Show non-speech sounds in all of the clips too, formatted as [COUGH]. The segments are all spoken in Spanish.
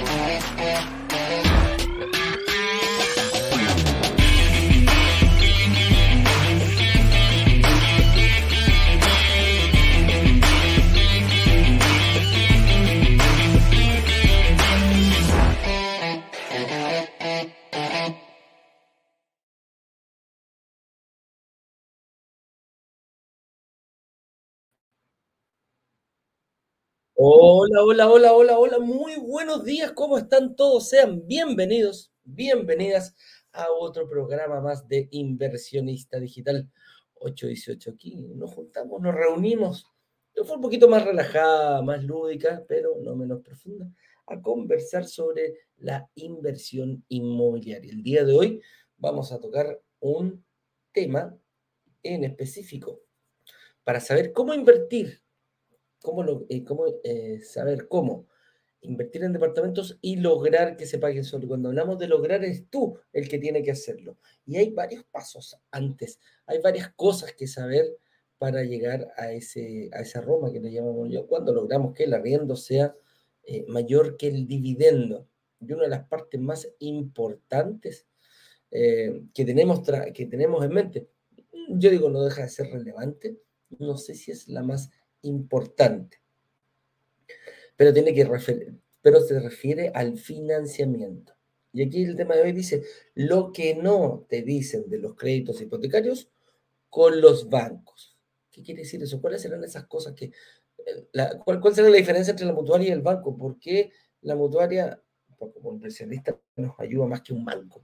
Música Hola, hola, hola, hola, hola, muy buenos días, ¿cómo están todos? Sean bienvenidos, bienvenidas a otro programa más de Inversionista Digital 818. Aquí nos juntamos, nos reunimos, fue un poquito más relajada, más lúdica, pero no menos profunda, a conversar sobre la inversión inmobiliaria. El día de hoy vamos a tocar un tema en específico para saber cómo invertir cómo, eh, eh, saber cómo invertir en departamentos y lograr que se paguen solo. Cuando hablamos de lograr, es tú el que tiene que hacerlo. Y hay varios pasos antes, hay varias cosas que saber para llegar a, ese, a esa Roma que le llamamos yo, cuando logramos que el arriendo sea eh, mayor que el dividendo. Y una de las partes más importantes que, tenemos que tenemos en mente, yo digo, no deja de ser relevante, no sé si es la más importante. Pero tiene que pero se refiere al financiamiento. Y aquí el tema de hoy dice, lo que no te dicen de los créditos hipotecarios con los bancos. ¿Qué quiere decir eso? ¿Cuáles serán esas cosas que... Eh, cuál, ¿Cuál será la diferencia entre la mutuaria y el banco? ¿Por qué la mutuaria, como inversionista, nos ayuda más que un banco?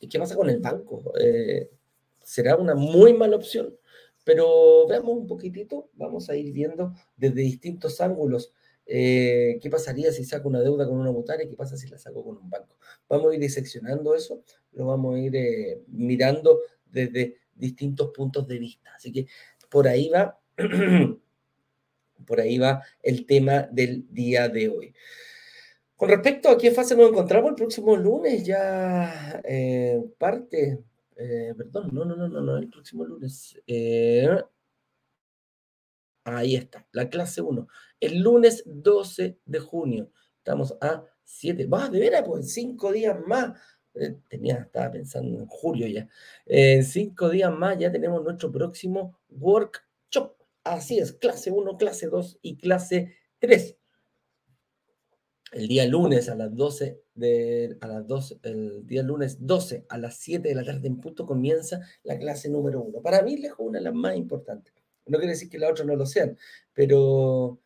¿Y qué pasa con el banco? Eh, ¿Será una muy mala opción? Pero veamos un poquitito, vamos a ir viendo desde distintos ángulos eh, qué pasaría si saco una deuda con una mutuaria, qué pasa si la saco con un banco. Vamos a ir diseccionando eso, lo vamos a ir eh, mirando desde distintos puntos de vista. Así que por ahí va, [CLEARS THROAT] por ahí va el tema del día de hoy. Con respecto a qué fase nos encontramos el próximo lunes, ya eh, parte eh, perdón, no, no, no, no, no, el próximo lunes. Eh, ahí está, la clase 1. El lunes 12 de junio. Estamos a 7, va, de veras, pues en 5 días más. Eh, tenía, estaba pensando en julio ya. En 5 días más ya tenemos nuestro próximo workshop. Así es, clase 1, clase 2 y clase 3 el día lunes a las 12 de, a las 2, el día lunes 12 a las 7 de la tarde en punto comienza la clase número 1. Para mí, lejos, una de las más importantes. No quiere decir que las otras no lo sean, pero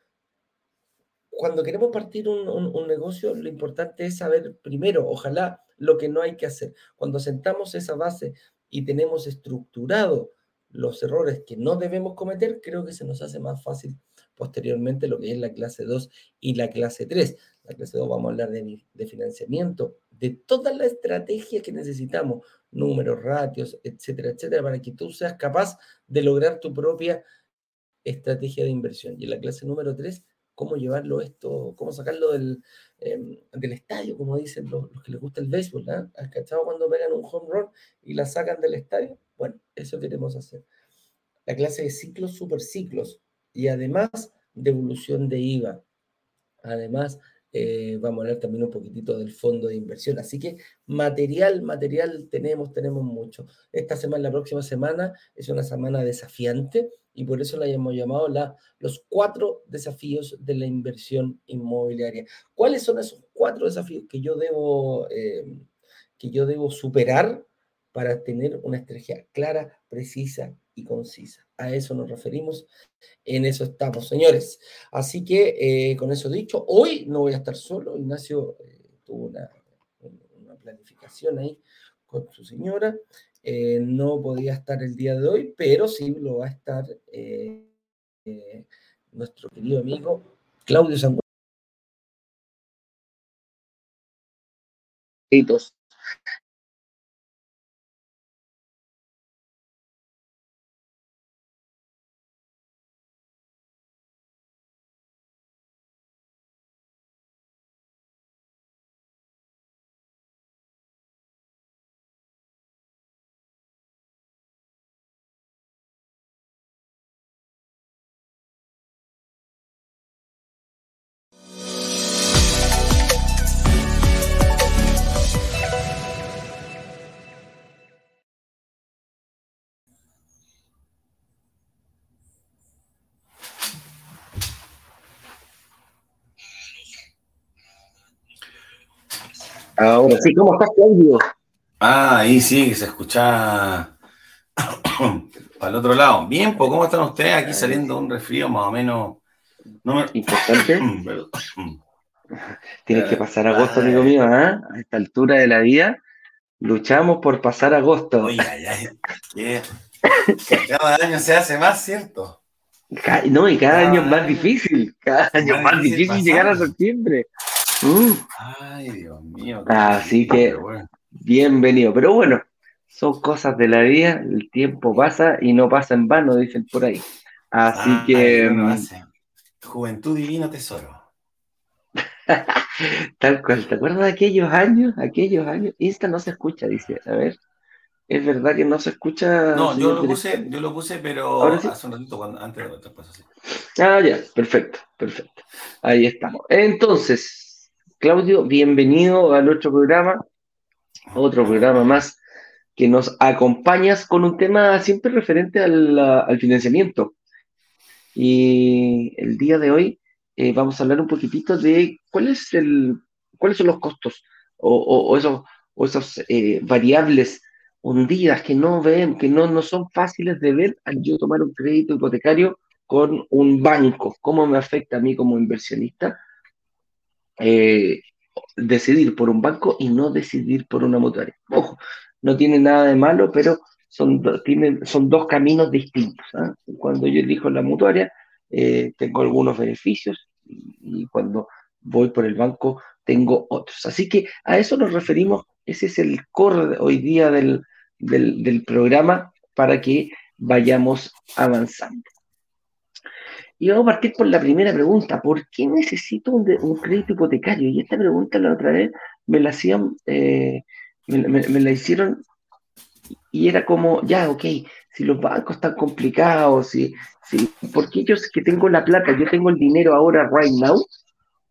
cuando queremos partir un, un, negocio, lo importante es saber primero, ojalá, lo que no hay que hacer. Cuando sentamos esa base y tenemos estructurado los errores que no debemos cometer, creo que se nos hace más fácil posteriormente lo que es la clase 2 y la clase 3. La clase 2 vamos a hablar de, de financiamiento, de toda la estrategia que necesitamos, números, ratios, etcétera, etcétera, para que tú seas capaz de lograr tu propia estrategia de inversión. Y en la clase número 3, cómo llevarlo esto, cómo sacarlo del, em, estadio, como dicen los, que les gusta el béisbol, ¿ah? ¿Has cachado cuando pegan un home run y la sacan del estadio? Bueno, eso queremos hacer. La clase de ciclos, superciclos, y además devolución de IVA. Además, eh, vamos a hablar también un poquitito del fondo de inversión. Así que material, material tenemos, tenemos mucho. Esta semana, la próxima semana, es una semana desafiante y por eso la hemos llamado la, los cuatro desafíos de la inversión inmobiliaria. ¿Cuáles son esos cuatro desafíos que yo debo, eh, que yo debo superar para tener una estrategia clara, precisa y concisa? A eso nos referimos, en eso estamos, señores. Así que eh, con eso dicho, hoy no voy a estar solo. Ignacio eh, tuvo una, planificación ahí con su señora. Eh, no podía estar el día de hoy, pero sí lo va a estar nuestro querido amigo Claudio Sangüesa. Ahora sí, ¿cómo estás, Claudio? Ah, ahí sí, que se escucha [COUGHS] para el otro lado. Bien, pues, ¿cómo están ustedes? Aquí saliendo un resfrío más o menos. No Importante. [COUGHS] [COUGHS] Tienes que pasar agosto, amigo mío, ¿ah? A esta altura de la vida, luchamos por pasar agosto. Oye, cada año se hace más, ¿cierto? No, y cada, año es más difícil. Cada año es más difícil llegar a septiembre. Ay, Dios mío. Así que, bienvenido. Pero bueno, son cosas de la vida, el tiempo pasa y no pasa en vano, dicen por ahí. Así que. Mm, Juventud divino tesoro. [LAUGHS] Tal cual, ¿te acuerdas de aquellos años? Aquellos años. Insta no se escucha, dice. A ver. Es verdad que no se escucha. No, yo lo puse, yo lo puse, pero hace un ratito antes de. Ah, ya, perfecto, perfecto. Ahí estamos. Entonces, Claudio, bienvenido a nuestro programa. Otro programa más que nos acompañas con un tema siempre referente al, financiamiento. Y el día de hoy eh, vamos a hablar un poquitito de cuál es el, cuáles son los costos o, esos, o esos eh, variables hundidas que no ven, que no, no son fáciles de ver al yo tomar un crédito hipotecario con un banco. ¿Cómo me afecta a mí como inversionista eh, decidir por un banco y no decidir por una mutuaria? Ojo, no tiene nada de malo, pero son, tienen, son dos caminos distintos. ¿ah? Cuando yo elijo la mutuaria, eh, tengo algunos beneficios y, cuando voy por el banco tengo otros. Así que a eso nos referimos, ese es el core hoy día del, del, programa para que vayamos avanzando. Y vamos a partir por la primera pregunta. ¿Por qué necesito un, crédito hipotecario? Y esta pregunta la otra vez me la hacían, eh, me, la hicieron y era como, ya, ok, si los bancos están complicados, si, si, ¿por qué yo que tengo la plata, yo tengo el dinero ahora, right now,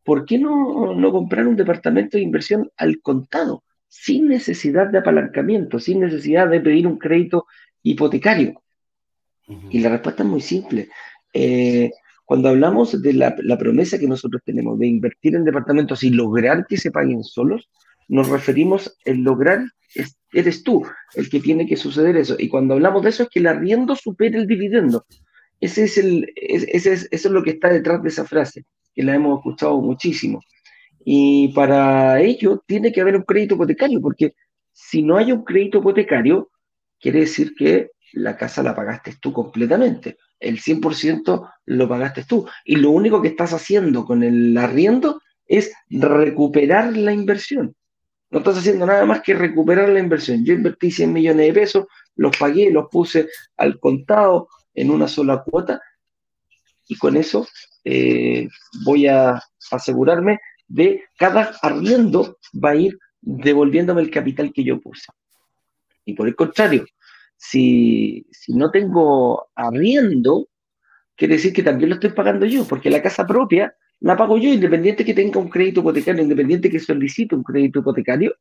¿por qué no, no comprar un departamento de inversión al contado? sin necesidad de apalancamiento, sin necesidad de pedir un crédito hipotecario? Y la respuesta es muy simple. Eh, cuando hablamos de la, promesa que nosotros tenemos de invertir en departamentos y lograr que se paguen solos, nos referimos en lograr, eres tú el que tiene que suceder eso. Y cuando hablamos de eso es que el arriendo supere el dividendo. Ese es el, ese es, eso es lo que está detrás de esa frase, que la hemos escuchado muchísimo. Y para ello tiene que haber un crédito hipotecario, porque si no hay un crédito hipotecario, quiere decir que la casa la pagaste tú completamente. El 100% lo pagaste tú. Y lo único que estás haciendo con el arriendo es recuperar la inversión. No estás haciendo nada más que recuperar la inversión. Yo invertí 100 millones de pesos, los pagué, los puse al contado en una sola cuota y con eso eh, voy a asegurarme de cada arriendo va a ir devolviéndome el capital que yo puse. Y por el contrario, si, no tengo arriendo, quiere decir que también lo estoy pagando yo, porque la casa propia la pago yo, independiente que tenga un crédito hipotecario, independiente que solicite un crédito hipotecario,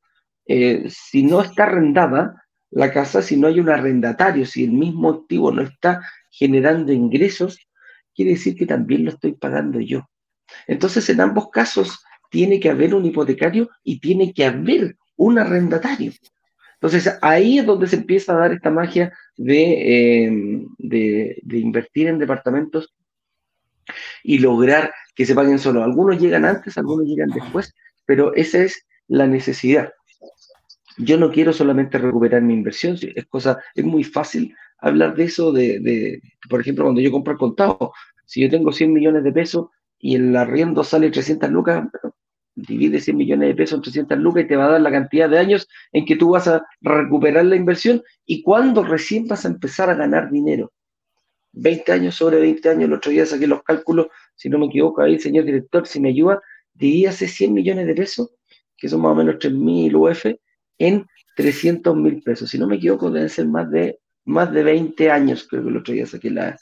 eh, si no está arrendada la casa, si no hay un arrendatario, si el mismo activo no está generando ingresos, quiere decir que también lo estoy pagando yo. Entonces, en ambos casos, tiene que haber un hipotecario y tiene que haber un arrendatario. Entonces ahí es donde se empieza a dar esta magia de, em, de, invertir en departamentos y lograr que se paguen solo. Algunos llegan antes, algunos llegan después, pero esa es la necesidad. Yo no quiero solamente recuperar mi inversión, es cosa, es muy fácil hablar de eso, de, de por ejemplo, cuando yo compro el contado, si yo tengo 100 millones de pesos y el arriendo sale 300 lucas, divide 100 millones de pesos en 300 lucas y te va a dar la cantidad de años en que tú vas a recuperar la inversión y cuando recién vas a empezar a ganar dinero. 20 años sobre 20 años, el otro día saqué los cálculos, si no me equivoco ahí, señor director, si me ayuda, divídase 100 millones de pesos, que son más o menos 3.000 UF, en 300 mil pesos. Si no me equivoco, deben ser más de, más de 20 años, creo que el otro día saqué la,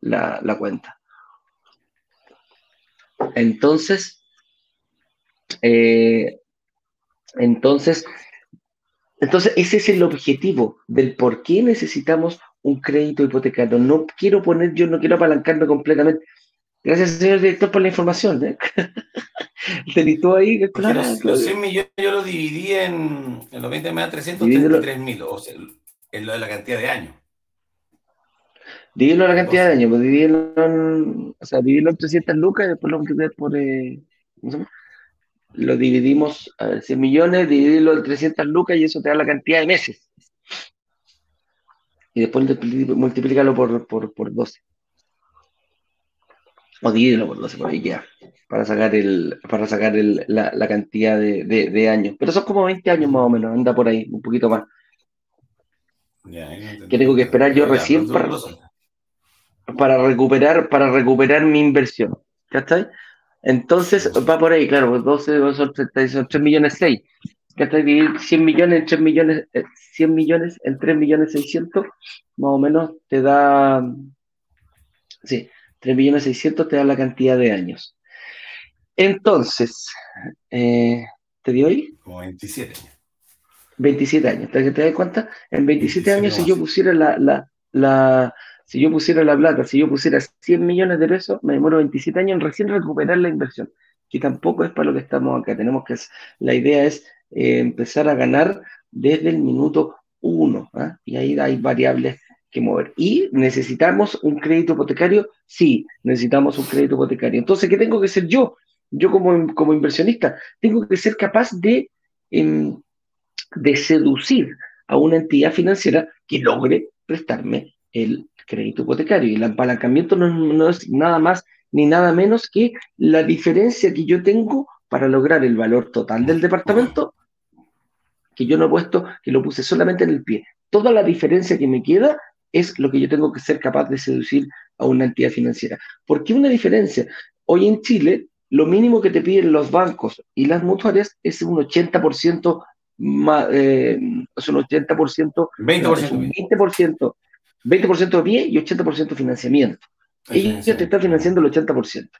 la cuenta. Entonces, eh, entonces, entonces, ese es el objetivo del por qué necesitamos un crédito hipotecario. No quiero poner, yo no quiero apalancarme completamente. Gracias, señor director, por la información. ¿eh? [LAUGHS] ¿Tenés tú ahí? Claro, los, los Claudio. 100 millones yo los dividí en, en los 20 me da Divídelo. 333 mil, o sea, en lo de la cantidad de años. Divídelo la cantidad de años, pues divídelo en, o sea, divídelo en 300 lucas y después lo multiplicas por, eh, ¿cómo se llama? Lo dividimos, a ver, 100 millones, divídelo en 300 lucas y eso te da la cantidad de meses. Y después multiplícalo por, por, por 12. O divídelo por 12, por ahí queda. Para sacar, el, para sacar el, la, la cantidad de, de, de años. Pero son como 20 años más o menos, anda por ahí, un poquito más. Ya, no. Que tengo que esperar yo ya, recién para- para recuperar, para recuperar mi inversión. ¿Cachai? Entonces va por ahí, claro, pues 12 son 30, son 3 millones 6. ¿Cachai? Dividir 100 millones en 3 millones, eh, 100 millones en 3 millones 600, más o menos te da, sí, 3 millones 600 te da la cantidad de años. Entonces, eh, ¿te dio ahí? Como 27 años. 27 años. ¿Te, te das cuenta? En 27 27 años, si yo pusiera la, la, la, si yo pusiera la plata, si yo pusiera 100 millones de pesos, me demoro 27 años en recién recuperar la inversión, que tampoco es para lo que estamos acá. Tenemos que, la idea es eh, empezar a ganar desde el minuto 1, ¿ah? y ahí hay variables que mover. ¿Y necesitamos un crédito hipotecario? Sí, necesitamos un crédito hipotecario. Entonces, ¿qué tengo que ser yo? Yo como, como inversionista, tengo que ser capaz de... em, de seducir a una entidad financiera que logre prestarme el crédito hipotecario. Y el apalancamiento no, no es nada más ni nada menos que la diferencia que yo tengo para lograr el valor total del departamento, que yo no he puesto, que lo puse solamente en el pie. Toda la diferencia que me queda es lo que yo tengo que ser capaz de seducir a una entidad financiera. ¿Por qué una diferencia? Hoy en Chile, lo mínimo que te piden los bancos y las mutuarias es un 80% más, eh, es un 80%, no, es 20%. un 20%, 20% de pie y 80% financiamiento. Ellos te están financiando el 80%.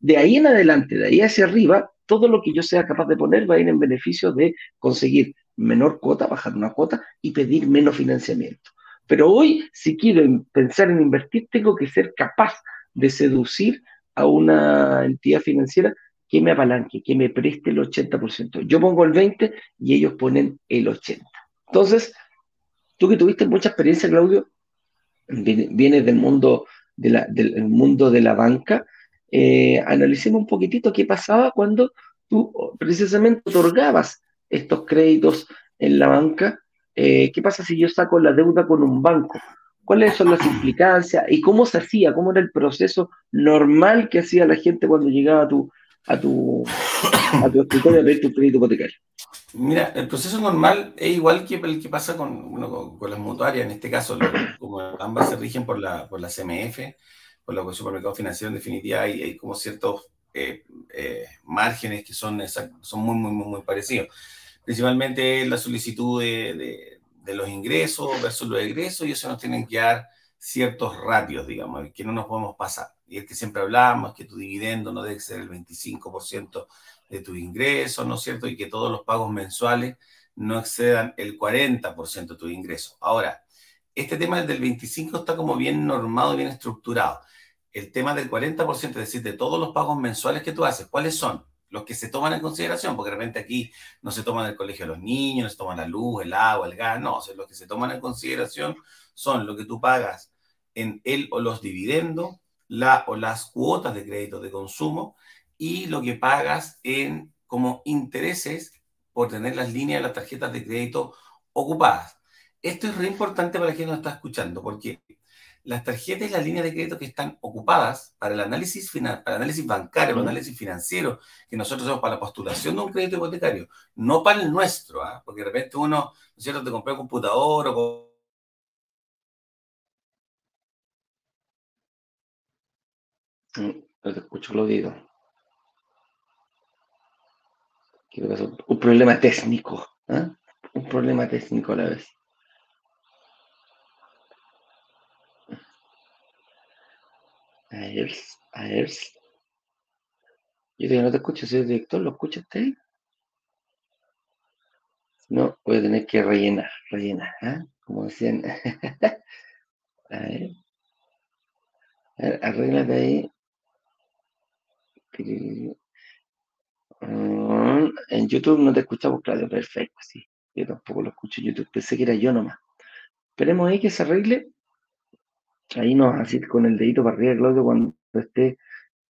De ahí en adelante, de ahí hacia arriba, todo lo que yo sea capaz de poner va a ir en beneficio de conseguir menor cuota, bajar una cuota y pedir menos financiamiento. Pero hoy, si quiero en- pensar en invertir, tengo que ser capaz de seducir a una entidad financiera que me apalanque, que me preste el 80%. Yo pongo el 20% y ellos ponen el 80%. Entonces, tú que tuviste mucha experiencia, Claudio, viene- del mundo de la, del el mundo de la banca, eh, analicemos un poquitito qué pasaba cuando tú precisamente otorgabas estos créditos en la banca. Eh, ¿qué pasa si yo saco la deuda con un banco? ¿Cuáles son las implicancias y cómo se hacía? ¿Cómo era el proceso normal que hacía la gente cuando llegaba a tu, a tu, a tu escritorio a pedir tu crédito hipotecario? Mira, el proceso normal es igual que el que pasa con, bueno, con, las mutuarias, en este caso, como ambas se rigen por la, por la CMF, por los supermercados financieros, en definitiva hay, hay como ciertos eh, eh, márgenes que son, son muy, muy, muy, parecidos. Principalmente la solicitud de, de- de los ingresos versus los egresos, y eso nos tienen que dar ciertos ratios, digamos, que no nos podemos pasar. Y el que siempre hablamos, que tu dividendo no debe ser el 25% de tus ingresos, ¿no es cierto? Y que todos los pagos mensuales no excedan el 40% de tus ingresos. Ahora, este tema del 25 está como bien normado bien estructurado. El tema del 40%, es decir, de todos los pagos mensuales que tú haces, ¿cuáles son? Los que se toman en consideración, porque de repente aquí no se toman el colegio de los niños, no se toman la luz, el agua, el gas, no, o sea, los que se toman en consideración son lo que tú pagas en el o los dividendos, la o las cuotas de crédito de consumo, y lo que pagas en como intereses por tener las líneas de las tarjetas de crédito ocupadas. Esto es re importante para quien nos está escuchando, porque las tarjetas y las líneas de crédito que están ocupadas para el análisis, para el análisis bancario, para el análisis financiero, que nosotros hacemos para la postulación de un crédito hipotecario, no para el nuestro, ¿ah? porque de repente uno, ¿no es cierto?, te compró un computador o No te escucho, Claudio. Un problema técnico. ¿eh? Un problema técnico a la vez. A ver, a ver. Yo todavía no te escucho, soy el director, ¿lo escucha usted? No, voy a tener que rellenar, rellenar, ¿ah? Como decían. [LAUGHS] a ver. A ver, arréglate ahí. Mm, en YouTube no te escuchamos, Claudio. Perfecto, sí. Yo tampoco lo escucho en YouTube. Pensé que era yo nomás. Esperemos ahí que se arregle. Ahí nos así con el dedito para arriba, Claudio, cuando esté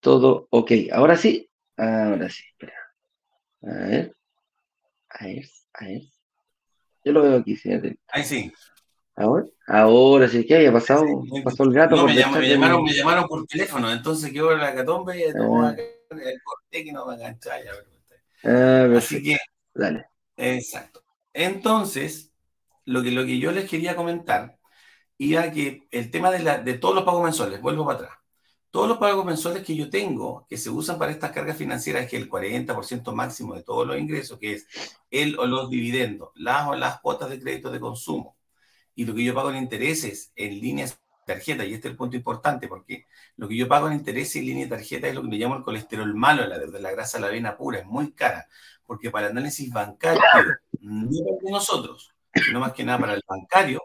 todo ok. Ahora sí. Ahora sí. Espera. A ver. A ver. A ver. Yo lo veo aquí, señor. Ahí sí. Ahora, ahora sí, ¿qué había pasado? Sí, Pasó el gato. No, me, llamaron, me llamaron por teléfono, entonces quedó la catombe y tomó Ah. El corté que no me enganchaba. ya, pero- Ah, Así que, Dale. exacto. Entonces, lo que, lo que yo les quería comentar iba que el tema de, la, de todos los pagos mensuales, vuelvo para atrás. Todos los pagos mensuales que yo tengo, que se usan para estas cargas financieras, que es el 40% máximo de todos los ingresos, que es el o los dividendos, las o las cuotas de crédito de consumo, y lo que yo pago en intereses en líneas tarjeta, y este es el punto importante, porque lo que yo pago en intereses en línea de tarjeta es lo que le llamo el colesterol malo, la deuda, la grasa de la avena pura, es muy cara, porque para el análisis bancario, no para nosotros, sino más que nada para el bancario,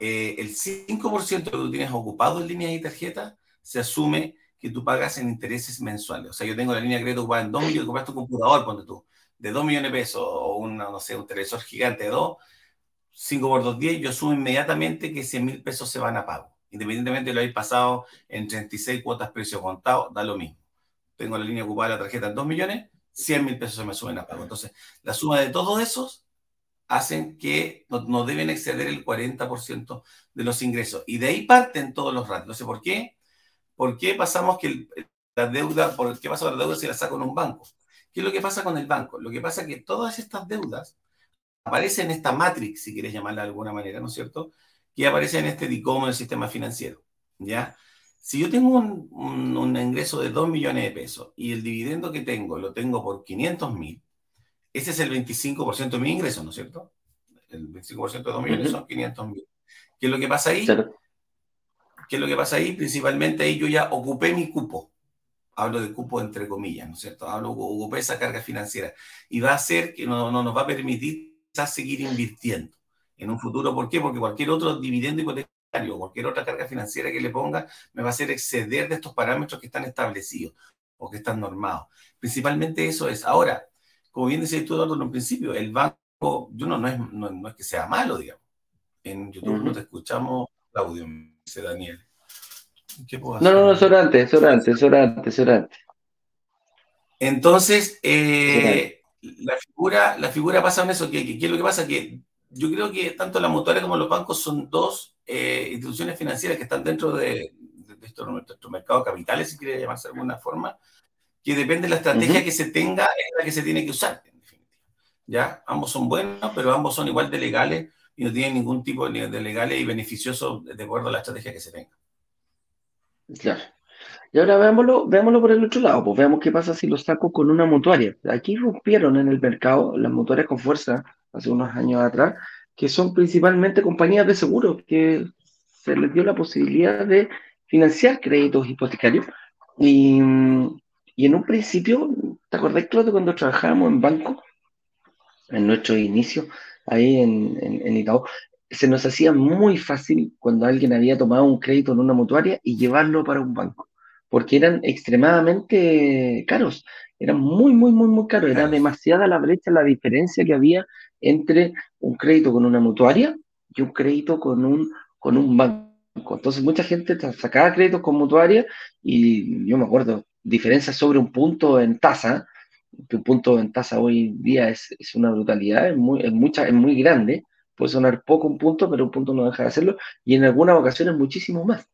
eh, el 5% de lo que tú tienes ocupado en líneas y tarjetas se asume que tú pagas en intereses mensuales. O sea, yo tengo la línea de crédito ocupada en 2 millones, compraste un computador, ponte tú, de 2 millones de pesos, o una, no sé, un televisor gigante de 2, 5 por 2, 10, yo asumo inmediatamente que 100 mil pesos se van a pago. Independientemente de lo hayas pasado en 36 cuotas precio contado, da lo mismo. Tengo la línea ocupada de la tarjeta en 2 millones, 100 mil pesos se me suben a pago. Entonces, la suma de todos esos hacen que no, no deben exceder el 40% de los ingresos. Y de ahí parten todos los ratios. No sé por qué. ¿Por qué pasamos que la deuda, por qué pasa la deuda si la saco en un banco? ¿Qué es lo que pasa con el banco? Lo que pasa es que todas estas deudas aparecen en esta matrix, si quieres llamarla de alguna manera, ¿no es cierto? Que aparece en este DICOM del sistema financiero, ¿ya? Si yo tengo un, un- un ingreso de 2 millones de pesos y el dividendo que tengo lo tengo por 500 mil, ese es el 25% de mi ingreso, ¿no es cierto? El 25% de 2 millones son 500 mil. ¿Qué es lo que pasa ahí? Claro. ¿Qué es lo que pasa ahí? Principalmente ahí yo ya ocupé mi cupo. Hablo de cupo entre comillas, ¿no es cierto? Hablo, ocupé esa carga financiera. Y va a ser que no, no nos va a permitir quizás seguir invirtiendo en un futuro. ¿Por qué? Porque cualquier otro dividendo hipotecario o cualquier otra carga financiera que le ponga me va a hacer exceder de estos parámetros que están establecidos o que están normados. Principalmente eso es. Ahora, como bien decías tú, Eduardo, en un principio, el banco, yo no, no, es, no, no es que sea malo, digamos. En YouTube Ujú. no te escuchamos, Claudio, dice Daniel. ¿Qué puedo No, no, no, hacer? eso era antes, eso era antes, eso era antes, eso era antes. Entonces, eh, la, figura, la figura pasa en eso. ¿Qué, qué, qué es lo que pasa? Que yo creo que tanto la mutuaria como los bancos son dos eh, instituciones financieras que están dentro de, de, de esto, nuestro mercado capitales, si quiere llamarse de alguna forma, que depende de la estrategia que se tenga, es la que se tiene que usar, en definitiva. ¿Ya? Ambos son buenos, pero ambos son igual de legales y no tienen ningún tipo de de legales y beneficiosos de acuerdo a la estrategia que se tenga. Claro. Y ahora veámoslo, veámoslo por el otro lado, pues veamos qué pasa si lo saco con una mutuaria. Aquí rompieron en el mercado las mutuarias con fuerza hace unos años atrás, que son principalmente compañías de seguros, que se les dio la posibilidad de financiar créditos hipotecarios. Y, y en un principio, ¿te acordás, Claudio, cuando trabajábamos en banco, en nuestro inicio, ahí en, en, en Itaú, se nos hacía muy fácil cuando alguien había tomado un crédito en una mutuaria y llevarlo para un banco, porque eran extremadamente caros, eran muy, muy, muy, muy caros, era demasiada la brecha, la diferencia que había entre un crédito con una mutuaria y un crédito con un, con un banco. Entonces mucha gente sacaba créditos con mutuaria y yo me acuerdo, diferencias sobre un punto en tasa, que un punto en tasa hoy en día es, es una brutalidad, es muy, es, mucha, es muy grande, puede sonar poco un punto, pero un punto no deja de hacerlo, y en algunas ocasiones muchísimo más,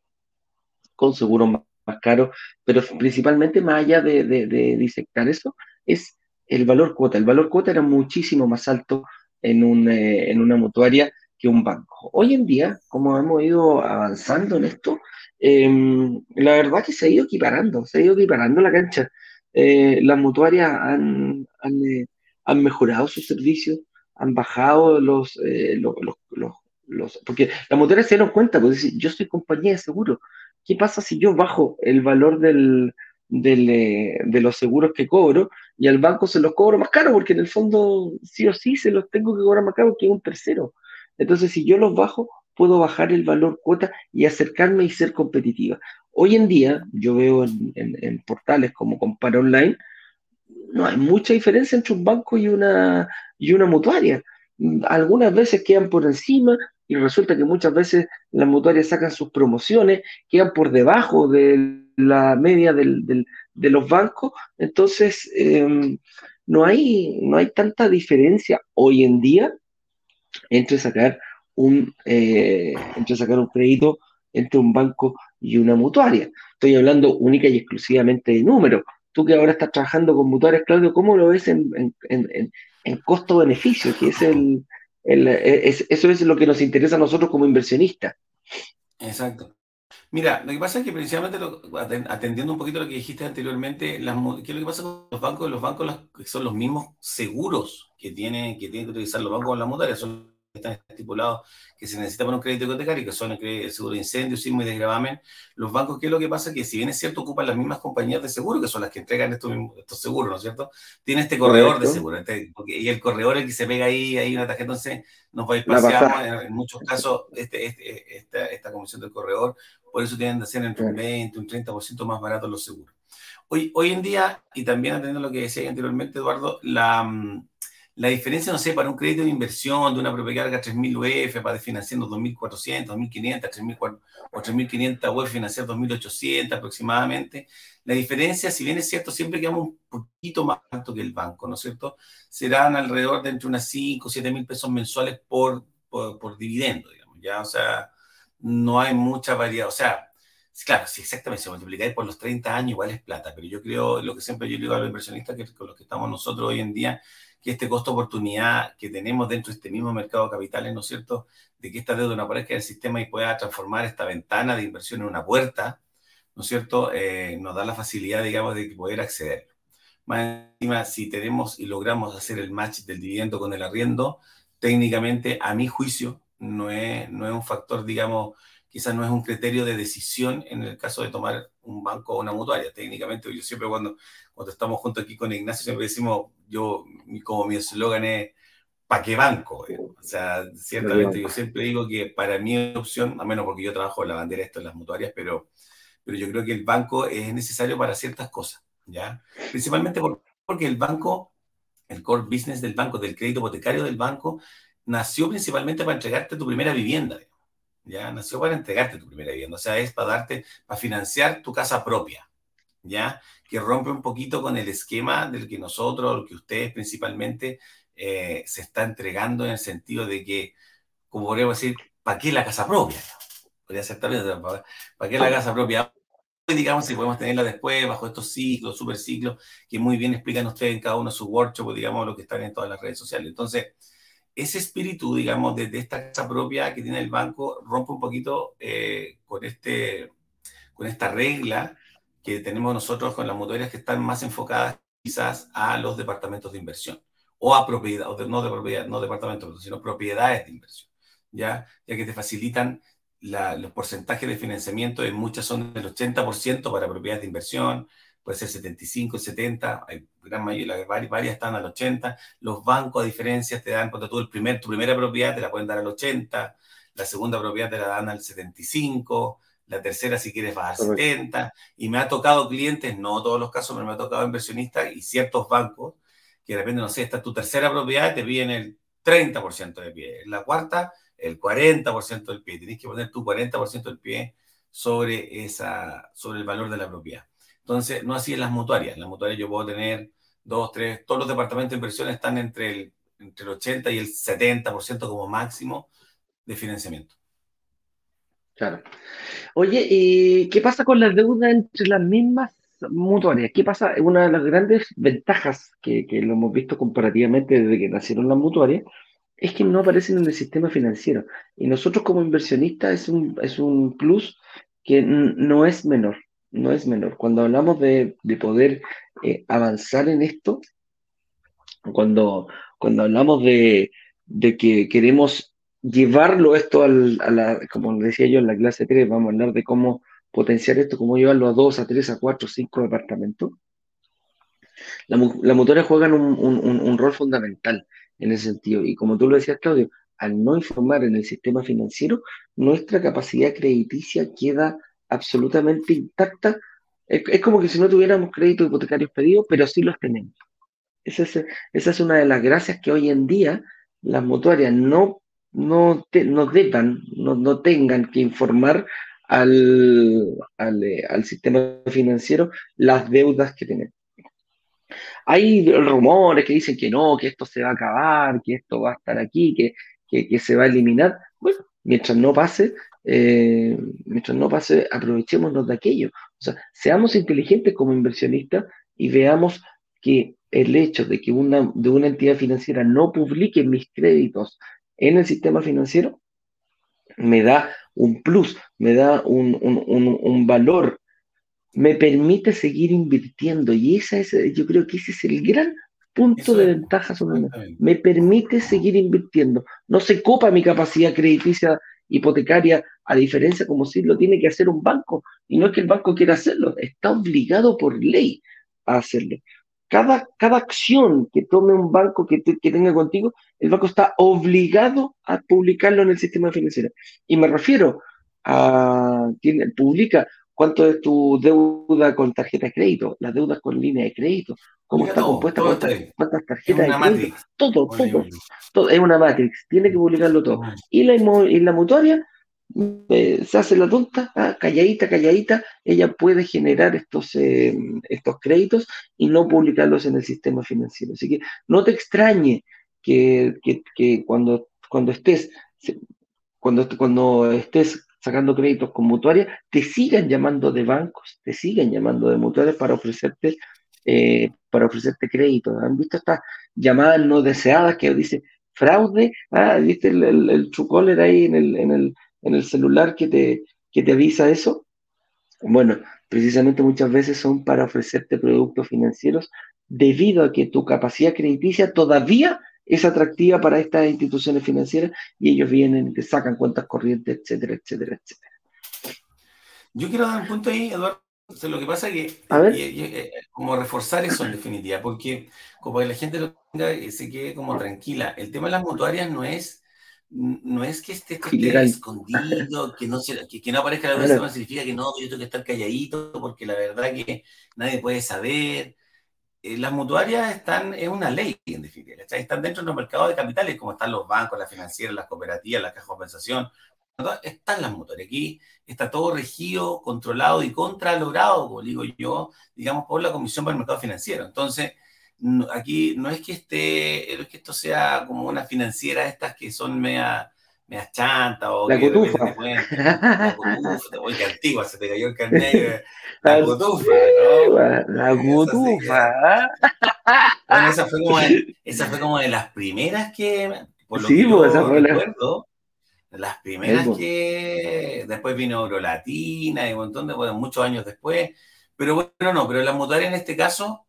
con seguros más, más caros, pero principalmente más allá de, de, disectar eso, es el valor cuota. El valor cuota era muchísimo más alto en, un, eh, en una mutuaria que un banco. Hoy en día, como hemos ido avanzando en esto, eh, la verdad que se ha ido equiparando, se ha ido equiparando la cancha. Eh, las mutuarias han, eh, han, mejorado sus servicios, han bajado los, eh, los, los, los, porque las mutuarias se dieron cuenta, dicen, yo soy compañía de seguro, ¿qué pasa si yo bajo el valor eh, de los seguros que cobro y al banco se los cobro más caro? Porque en el fondo sí o sí se los tengo que cobrar más caro que un tercero. Entonces, si yo los bajo, puedo bajar el valor cuota y acercarme y ser competitiva. Hoy en día, yo veo en portales como Compara Online, no hay mucha diferencia entre un banco y una, y una mutuaria. Algunas veces quedan por encima y resulta que muchas veces las mutuarias sacan sus promociones, quedan por debajo de la media de los bancos. Entonces, em, no, hay, no hay tanta diferencia hoy en día entre sacar un, eh, entre sacar un crédito entre un banco y una mutuaria. Estoy hablando única y exclusivamente de números. Tú que ahora estás trabajando con mutuarias, Claudio, ¿cómo lo ves en, costo-beneficio? Que es el, eso es lo que nos interesa a nosotros como inversionistas. Exacto. Mira, lo que pasa es que precisamente atendiendo un poquito lo que dijiste anteriormente, las, ¿qué es lo que pasa con los bancos? Los bancos son los mismos seguros que tienen que, tienen que utilizar los bancos con las mutuarias, son están estipulados que se necesita para un crédito hipotecario, que son el seguro de incendio, sismo y desgravamen, los bancos, ¿qué es lo que pasa? Que si bien es cierto, ocupan las mismas compañías de seguro, que son las que entregan estos, estos seguros, ¿no es cierto? Tiene este corredor de seguro, este, y el corredor el que se pega ahí, ahí una tarjeta, entonces nos va a ir paseando, en, muchos casos, este, este, esta, esta comisión del corredor, por eso tienen que ser entre un 20, un 30% más baratos los seguros. Hoy, hoy en día, y también atendiendo lo que decía anteriormente Eduardo, la mm, la diferencia, no sé, para un crédito de inversión de una propiedad que 3.000 UF para financiando 2.400, 2.500, 3.000 o 3.500 UF financiar 2.800 aproximadamente, la diferencia, si bien es cierto, siempre quedamos un poquito más alto que el banco, ¿no es cierto? Serán alrededor de entre unas 5 o 7 mil pesos mensuales por, por, dividendo, digamos, ¿ya? O sea, no hay mucha variedad, o sea, Claro, si exactamente, se multiplicáis por los 30 años, igual es plata, pero yo creo, lo que siempre yo digo a los inversionistas, que con los que estamos nosotros hoy en día, que este costo oportunidad que tenemos dentro de este mismo mercado de capitales, ¿no es cierto?, de que esta deuda no aparezca en el sistema y pueda transformar esta ventana de inversión en una puerta, ¿no es cierto?, eh, nos da la facilidad, digamos, de poder acceder. Más encima, si tenemos y logramos hacer el match del dividendo con el arriendo, técnicamente, a mi juicio, no es, no es un factor, digamos, quizás no es un criterio de decisión en el caso de tomar un banco o una mutuaria. Técnicamente, yo siempre cuando, cuando estamos juntos aquí con Ignacio, siempre decimos, yo, como mi eslogan es, ¿para qué banco? O sea, ciertamente yo siempre digo que para mi opción, a menos porque yo trabajo en la bandera esto en las mutuarias, pero, pero yo creo que el banco es necesario para ciertas cosas, ¿ya? Principalmente porque el banco, el core business del banco, del crédito hipotecario del banco, nació principalmente para entregarte tu primera vivienda, ¿ya? Nació para entregarte tu primera vivienda, o sea, es para darte, para financiar tu casa propia, ¿ya? Que rompe un poquito con el esquema del que nosotros, el que ustedes principalmente, eh, se está entregando en el sentido de que, como podríamos decir, ¿para qué la casa propia? Podría ser también, ¿para qué la casa propia? digamos, si podemos tenerla después, bajo estos ciclos, super ciclos, que muy bien explican ustedes en cada uno de sus workshops, digamos, lo que están en todas las redes sociales. Entonces, ese espíritu, digamos, de, esta casa propia que tiene el banco rompe un poquito eh, con, este, con esta regla que tenemos nosotros con las mutuarias que están más enfocadas quizás a los departamentos de inversión o a propiedad, o no de propiedad, no departamentos, sino propiedades de inversión, ¿ya? Ya que te facilitan los porcentajes de financiamiento, en muchas son del 80% para propiedades de inversión, puede ser 75, 70, hay gran mayoría, varias, están al 80. Los bancos, a diferencia, te dan, cuando tú el primer, tu primera propiedad te la pueden dar al 80, la segunda propiedad te la dan al 75, la tercera si quieres bajar al 70. Y me ha tocado clientes, no todos los casos, pero me ha tocado inversionistas y ciertos bancos que de repente, no sé, esta es tu tercera propiedad, te piden el 30% de pie. En la cuarta, el 40% del pie. Tienes que poner tu 40% del pie sobre, esa, sobre el valor de la propiedad. Entonces, no así en las mutuarias. En las mutuarias yo puedo tener dos, tres, todos los departamentos de inversión están entre el, entre el 80 y el 70% como máximo de financiamiento. Claro. Oye, ¿y qué pasa con la deuda entre las mismas mutuarias? ¿Qué pasa? Una de las grandes ventajas que, que lo hemos visto comparativamente desde que nacieron las mutuarias es que no aparecen en el sistema financiero. Y nosotros como inversionistas es un, es un plus que no es menor no es menor. Cuando hablamos de, poder eh, avanzar en esto, cuando, cuando hablamos de, que queremos llevarlo esto al, a la, como decía yo en la clase 3, vamos a hablar de cómo potenciar esto, cómo llevarlo a 2, a 3, a 4, 5 departamentos. La, la motora juegan un, un, rol fundamental en ese sentido. Y como tú lo decías, Claudio, al no informar en el sistema financiero, nuestra capacidad crediticia queda absolutamente intacta. Es, como que si no tuviéramos créditos hipotecarios pedidos, pero sí los tenemos. Esa es, esa es una de las gracias que hoy en día las mutuarias no, no, no deban, no, no tengan que informar al, eh, al, sistema financiero las deudas que tienen. Hay rumores que dicen que no, que esto se va a acabar, que esto va a estar aquí, que, que, se va a eliminar. Bueno, mientras no pase, eh, mientras no pase, aprovechémonos de aquello. O sea, seamos inteligentes como inversionistas y veamos que el hecho de que una, de una entidad financiera no publique mis créditos en el sistema financiero me da un plus, me da un, valor, me permite seguir invirtiendo. Y esa es, yo creo que ese es el gran punto de ventaja sobre mí. Me permite seguir invirtiendo. No se copa mi capacidad crediticia hipotecaria, a diferencia como si lo tiene que hacer un banco. Y no es que el banco quiera hacerlo, está obligado por ley a hacerlo. Cada, cada acción que tome un banco que, que tenga contigo, el banco está obligado a publicarlo en el sistema financiero. Y me refiero a, tiene, publica cuánto es tu deuda con tarjeta de crédito, las deudas con línea de crédito, cómo está compuesta, cuántas, tarjetas de crédito, todo, todo, todo, es una matrix, tiene que publicarlo todo. Y la, y la mutuaria eh, se hace la tonta, ah, calladita, calladita, ella puede generar estos, eh, estos créditos y no publicarlos en el sistema financiero. Así que no te extrañe que, cuando, cuando estés cuando, cuando estés sacando créditos con mutuarias, te sigan llamando de bancos, te sigan llamando de mutuarias para ofrecerte, eh, para ofrecerte créditos. ¿Han visto estas llamadas no deseadas que dice fraude? Ah, ¿viste el, el, el ahí en el, en el celular que te, que te avisa eso? Bueno, precisamente muchas veces son para ofrecerte productos financieros debido a que tu capacidad crediticia todavía es atractiva para estas instituciones financieras y ellos vienen, te sacan cuentas corrientes, etcétera, etcétera, etcétera. Yo quiero dar un punto ahí, Eduardo. lo que pasa es que, eh, como reforzar eso en definitiva, porque como que la gente lo tenga, se quede como tranquila. El tema de las mutuarias no es no es que esté, [LAUGHS] escondido, [LAUGHS] que no, que, no aparezca la claro. significa que no, yo tengo que estar calladito, porque la verdad que nadie puede saber. Eh, las mutuarias están, es una ley en definitiva, están dentro de los mercados de capitales, como están los bancos, las financieras, las cooperativas, las cajas de compensación, están las mutuarias. Aquí está todo regido, controlado y contralorado, como digo yo, digamos, por la Comisión para el Mercado Financiero. Entonces, aquí no es que esté, es que esto sea como una financiera estas que son mea, mea chanta o la que cotufa. la [LAUGHS] cotufa, que antigua, se te cayó el carnet. [LAUGHS] La cotufa, ¿no? La cotufa. [LAUGHS] Bueno, esa fue, como de, esa fue como de las primeras que, por lo sí, que pues, recuerdo, la... las primeras que después vino Eurolatina y un montón de, bueno, muchos años después, pero bueno, no, pero la mutuaria en este caso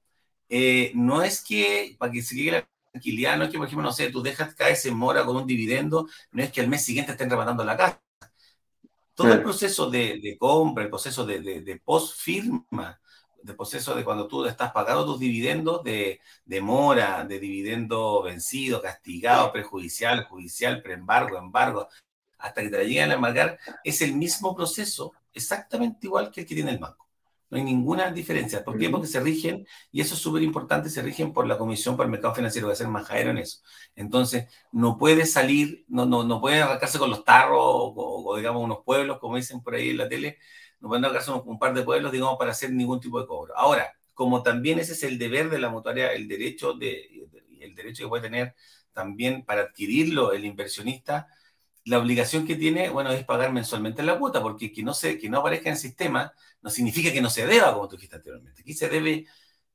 eh, no es que, para que se quede la tranquilidad, no es que, por ejemplo, no sé, tú dejas caer ese mora con un dividendo, no es que al mes siguiente estén rematando la casa. Todo el proceso de, compra, el proceso de, de, post-firma, el proceso de cuando tú estás pagando tus dividendos de, de mora, de dividendo vencido, castigado, prejudicial, judicial, preembargo, embargo, hasta que te la lleguen a embargar, es el mismo proceso, exactamente igual que el que tiene el banco. No hay ninguna diferencia. ¿Por qué? Porque se rigen, y eso es súper importante, se rigen por la Comisión para el Mercado Financiero, voy a ser majadero en eso. Entonces, no puede salir, no, no, no puede arrancarse con los tarros o, digamos, unos pueblos, como dicen por ahí en la tele, no pueden arrancarse un, un par de pueblos, digamos, para hacer ningún tipo de cobro. Ahora, como también ese es el deber de la mutuaria, el derecho, de, el derecho que puede tener también para adquirirlo el inversionista, la obligación que tiene, bueno, es pagar mensualmente la cuota, porque que no, se, que no aparezca en el sistema no significa que no se deba, como tú dijiste anteriormente. Aquí se debe,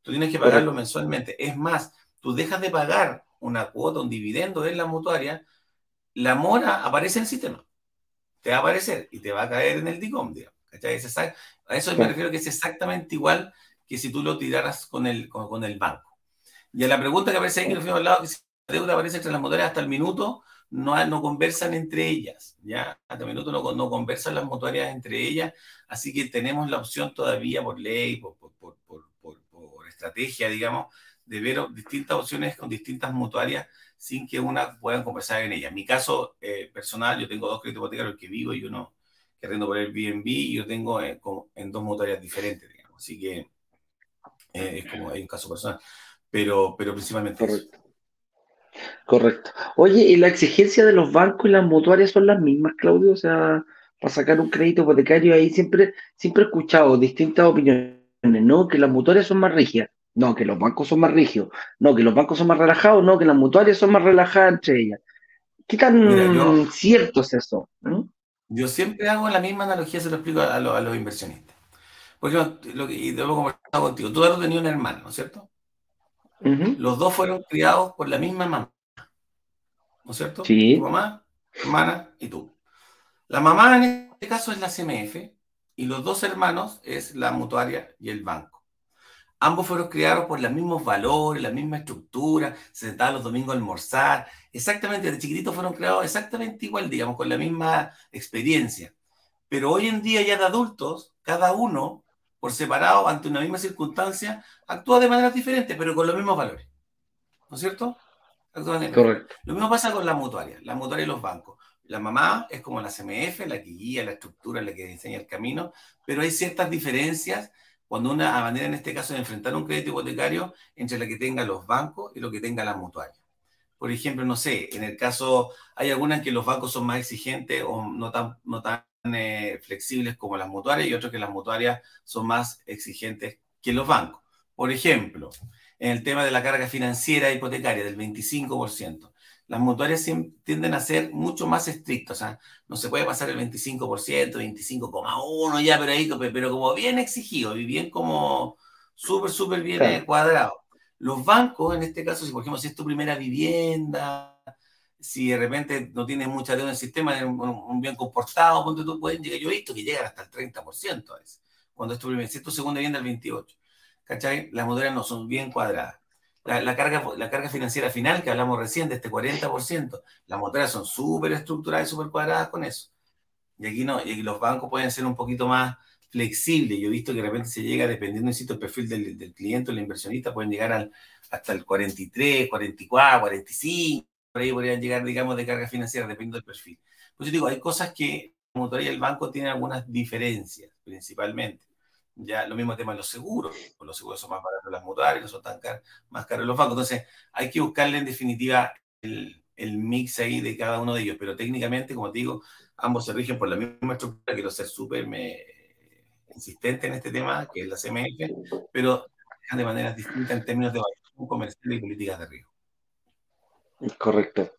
tú tienes que pagarlo mensualmente. Es más, tú dejas de pagar una cuota, un dividendo en la mutuaria, la mora aparece en el sistema. Te va a aparecer y te va a caer en el DICOM, digamos. A eso me refiero que es exactamente igual que si tú lo tiraras con el, con, el banco. Y a la pregunta que aparece ahí, que lo al lado, que si la deuda aparece entre las mutuarias hasta el minuto, no, no conversan entre ellas, ¿ya? Hasta minuto no, no conversan las mutuarias entre ellas, así que tenemos la opción todavía por ley, por, por, por, por estrategia, digamos, de ver distintas opciones con distintas mutuarias sin que una puedan conversar en ellas. En mi caso eh, personal, yo tengo dos créditos hipotecarios que vivo y uno que rendo por el BNB y yo tengo eh, en dos mutuarias diferentes, digamos. Así que eh, es como hay un caso personal. pero, pero principalmente Correcto. Correcto. Oye, ¿y la exigencia de los bancos y las mutuarias son las mismas, Claudio? O sea, para sacar un crédito hipotecario ahí siempre, siempre he escuchado distintas opiniones, ¿no? Que las mutuarias son más rígidas, no, que los bancos son más rígidos, no, que los bancos son más relajados, no, que las mutuarias son más relajadas entre ellas. ¿Qué tan cierto es eso? Yo siempre hago la misma analogía, se lo explico a, los inversionistas. Porque lo que, y debo conversar contigo, tú has tenido un hermano, ¿no es cierto? Los dos fueron criados por la misma mamá. ¿No es cierto? Sí. Tu mamá, tu hermana y tú. La mamá en este caso es la CMF y los dos hermanos es la mutuaria y el banco. Ambos fueron criados por los mismos valores, la misma estructura, se sentaban los domingos a almorzar, exactamente, de chiquititos fueron creados exactamente igual, digamos, con la misma experiencia. Pero hoy en día ya de adultos, cada uno por separado ante una misma circunstancia, actúa de manera diferente, pero con los mismos valores. ¿No es cierto? Correcto. Lo mismo pasa con la mutuaria, la mutuaria y los bancos. La mamá es como la CMF, la que guía la estructura, la que diseña el camino, pero hay ciertas diferencias cuando una manera en este caso de enfrentar un crédito hipotecario entre la que tenga los bancos y lo que tenga la mutuaria. Por ejemplo, no sé, en el caso, hay algunas que los bancos son más exigentes o no tan, no tan eh, flexibles como las mutuarias y otros que las mutuarias son más exigentes que los bancos. Por ejemplo, en el tema de la carga financiera hipotecaria del 25%, las mutuarias tienden a ser mucho más estrictas. O sea, no se puede pasar el 25%, 25,1 ya, pero ahí, pero como bien exigido y bien como súper, súper bien cuadrado. Los bancos, en este caso, si por ejemplo si es tu primera vivienda, si de repente no tienes mucha deuda en el sistema, un, bien comportado, cuando tú pueden llegar, yo he visto que llegan hasta el 30% a veces, cuando es tu primer, si tu segunda vivienda, el 28%. ¿Cachai? Las modelos no son bien cuadradas. La, carga, la carga financiera final que hablamos recién de este 40%, las modelos son súper estructuradas y súper cuadradas con eso. Y aquí no, y los bancos pueden ser un poquito más flexibles. Yo he visto que de repente se llega, dependiendo, insisto, el perfil del, del cliente o el inversionista, pueden llegar al, hasta el 43, 44, 45 por ahí podrían llegar, digamos, de carga financiera, dependiendo del perfil. Pues yo digo, hay cosas que la mutuaria y el banco tienen algunas diferencias, principalmente. Ya lo mismo tema de los seguros, los seguros son más baratos las mutuarias, no son tan caros, más caros los bancos. Entonces, hay que buscarle en definitiva el, el, mix ahí de cada uno de ellos. Pero técnicamente, como te digo, ambos se rigen por la misma estructura. Quiero ser súper insistente en este tema, que es la CMF, pero de maneras distintas en términos de comercial y políticas de riesgo. Correcto.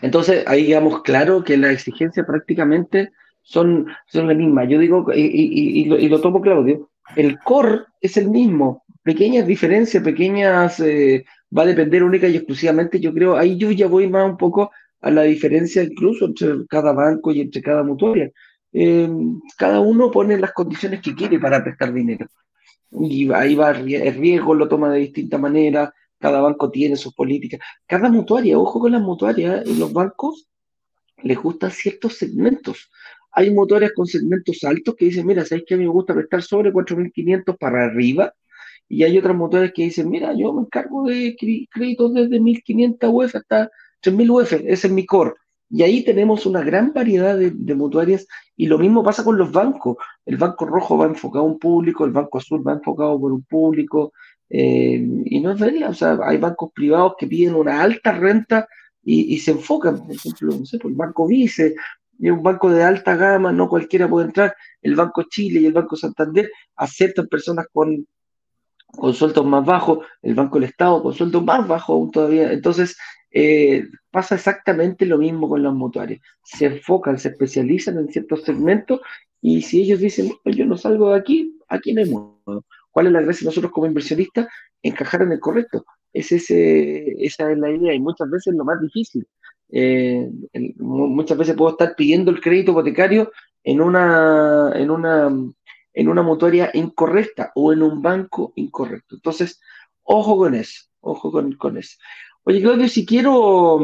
Entonces, ahí digamos claro que las exigencias prácticamente son, son las mismas. Yo digo, y, lo, tomo Claudio, el core es el mismo. Pequeñas diferencias, pequeñas, eh, va a depender única y exclusivamente, yo creo, ahí yo ya voy más un poco a la diferencia incluso entre cada banco y entre cada mutuaria. Eh, cada uno pone las condiciones que quiere para prestar dinero. Y ahí va el riesgo, lo toma de distinta manera, cada banco tiene sus políticas. Cada mutuaria, ojo con las mutuarias, en los bancos les gustan ciertos segmentos. Hay mutuarias con segmentos altos que dicen, mira, ¿sabes que a mí me gusta prestar sobre 4.500 para arriba? Y hay otras mutuarias que dicen, mira, yo me encargo de créditos desde 1.500 UF hasta 3.000 UF, ese es mi core. Y ahí tenemos una gran variedad de, de, mutuarias y lo mismo pasa con los bancos. El banco rojo va enfocado a un público, el banco azul va enfocado por un público, eh, y no es verdad, o sea, hay bancos privados que piden una alta renta y, se enfocan, por ejemplo, no sé, por el Banco Vice, es un banco de alta gama, no cualquiera puede entrar, el Banco Chile y el Banco Santander aceptan personas con, con sueldos más bajos, el Banco del Estado con sueldos más bajos aún todavía. Entonces, eh, pasa exactamente lo mismo con las mutuarias. Se enfocan, se especializan en ciertos segmentos y si ellos dicen, yo no salgo de aquí, aquí hay modo. ¿Cuál es la gracia de nosotros como inversionistas? Encajar en el correcto. Es ese, esa es la idea y muchas veces lo más difícil. Eh, muchas veces puedo estar pidiendo el crédito hipotecario en una, en una, en una mutuaria incorrecta o en un banco incorrecto. Entonces, ojo con eso, ojo con, eso. Oye, Claudio, si quiero,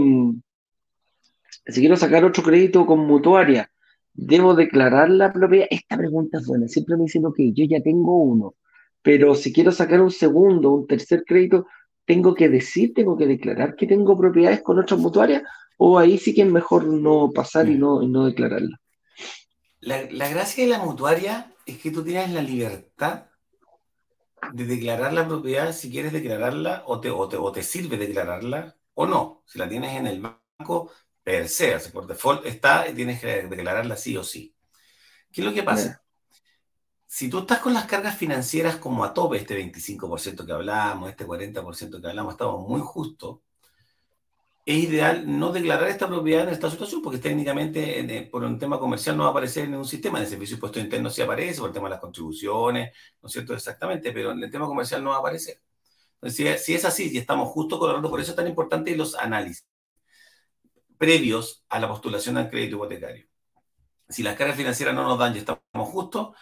si quiero sacar otro crédito con mutuaria, ¿debo declarar la propiedad? Esta pregunta es buena. Siempre me dicen, ok, yo ya tengo uno pero si quiero sacar un segundo, un tercer crédito, tengo que decir, tengo que declarar que tengo propiedades con otras mutuarias, o ahí sí que es mejor no pasar y no, no declararla. La, gracia de la mutuaria es que tú tienes la libertad de declarar la propiedad si quieres declararla o te, o te, sirve declararla o no. Si la tienes en el banco, per se, por default está y tienes que declararla sí o sí. ¿Qué es lo que pasa? Si tú estás con las cargas financieras como a tope, este 25% que hablamos, este 40% que hablamos, estamos muy justos, es ideal no declarar esta propiedad en esta situación, porque técnicamente eh, por un tema comercial no va a aparecer en un sistema. de servicio de impuesto interno sí aparece, por el tema de las contribuciones, ¿no es cierto? Exactamente, pero en el tema comercial no va a aparecer. Entonces, si, es así, si estamos justo colorando, por eso es tan importante los análisis previos a la postulación al crédito hipotecario. Si las cargas financieras no nos dan y estamos justos,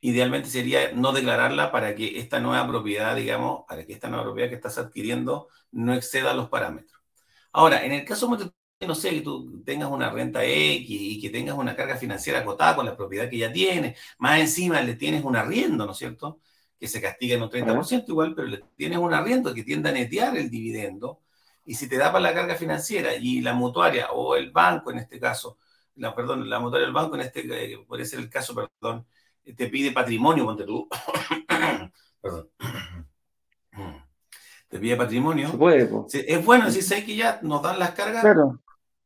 idealmente sería no declararla para que esta nueva propiedad, digamos, para que esta nueva propiedad que estás adquiriendo no exceda los parámetros. Ahora, en el caso, no sé, que tú tengas una renta X y que tengas una carga financiera acotada con la propiedad que ya tienes, más encima le tienes un arriendo, ¿no es cierto? Que se castiga en un 30% igual, pero le tienes un arriendo que tiende a netear el dividendo. Y si te da para la carga financiera y la mutuaria o el banco en este caso, la, perdón, la mutuaria del banco en este, eh, puede ser el caso, perdón, te pide patrimonio, ponte tú. [COUGHS] perdón te pide patrimonio. Es bueno, si sabes que ya nos dan las cargas, claro.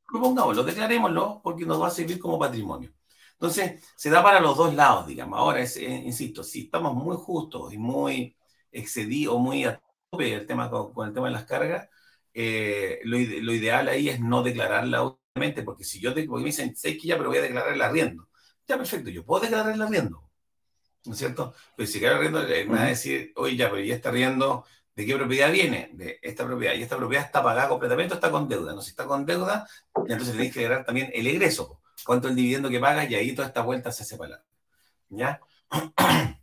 propongámoslo, declarémoslo, porque nos va a servir como patrimonio. Entonces, se da para los dos lados, digamos. Ahora, es, eh, insisto, si estamos muy justos y muy excedidos, muy a tope el tema, con, el tema de las cargas, eh, lo, ideal ahí es no declararla, obviamente, porque si yo, te, porque me dicen, sé que ya, pero voy a declarar el arriendo. Ya, perfecto, yo puedo declarar el arriendo, ¿no es cierto? Pero si quiero arriendo, me va a decir, oye, ya, pero ya está arriendo ¿De qué propiedad viene? De esta propiedad. Y esta propiedad está pagada completamente o está con deuda. No, si está con deuda, entonces tenéis que declarar también el egreso. ¿Cuánto es el dividendo que pagas? Y ahí toda esta vuelta se separa. ¿Ya? [CLEARS THROAT]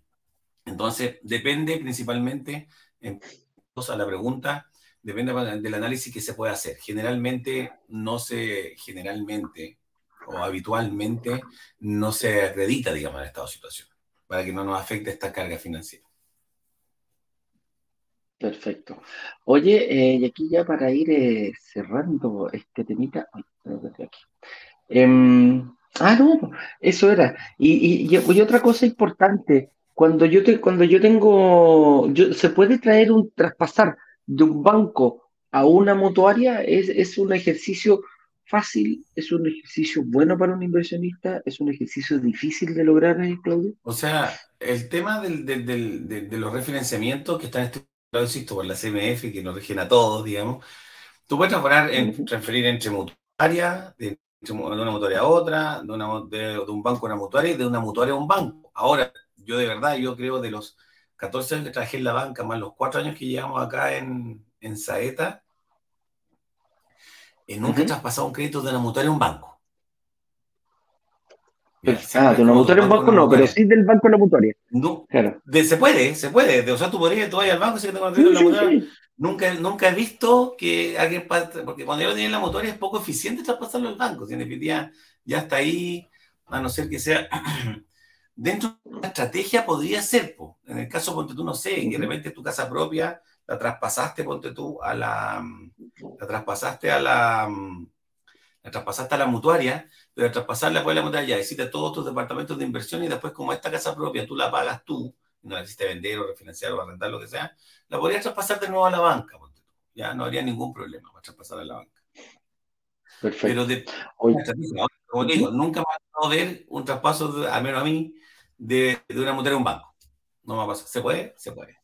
Entonces, depende principalmente, a la pregunta, depende del análisis que se puede hacer. Generalmente, no se, generalmente o habitualmente, no se acredita, digamos, en estado de situación, para que no nos afecte esta carga financiera. Perfecto. Oye, eh, y aquí ya para ir eh, cerrando este temita. Em, ah, no, eso era. Y, otra cosa importante, cuando yo te, cuando yo tengo, se puede traer un traspasar de un banco a una mutuaria, es, es un ejercicio fácil, es un ejercicio bueno para un inversionista, es un ejercicio difícil de lograr, eh, Claudio. O sea, el tema del, del, del, de, los refinanciamientos que están insisto, por la CMF que nos rigen a todos, digamos, tú puedes transferir, entre mutuarias, de, una mutuaria a otra, de, una, de, un banco a una mutuaria y de una mutuaria a un banco. Ahora, yo de verdad, yo creo de los 14 años que trabajé en la banca, más los 4 años que llevamos acá en, en Saeta, eh, nunca he traspasado un crédito de una mutuaria a un banco ah, de una mutuaria en banco no, pero sí del banco en la mutuaria. No, se puede, se puede. o sea, tú podrías, tú vas al banco, si que tengo en la mutuaria. Nunca, nunca he visto que alguien, porque cuando yo lo tenía en la mutuaria es poco eficiente traspasarlo al banco. Si definitiva ya está ahí, a no ser que sea [CLEARS THROAT] dentro de una estrategia podría ser, en el caso, ponte tú, no sé, que de repente tu casa propia la traspasaste, ponte tú, a la, la traspasaste a la, la traspasaste a la mutuaria, pero traspasarla puede la mutuaria ya hiciste todos tus departamentos de inversión y después como esta casa propia tú la pagas tú, no la hiciste vender o refinanciar o arrendar, lo que sea, la podrías traspasar de nuevo a la banca, ya no habría ningún problema para traspasar a la banca. Perfecto. Pero de, como digo, nunca me ha ver un traspaso, al menos a mí, de, de una mutuaria a un banco. No me ha pasado. ¿Se puede? Se puede.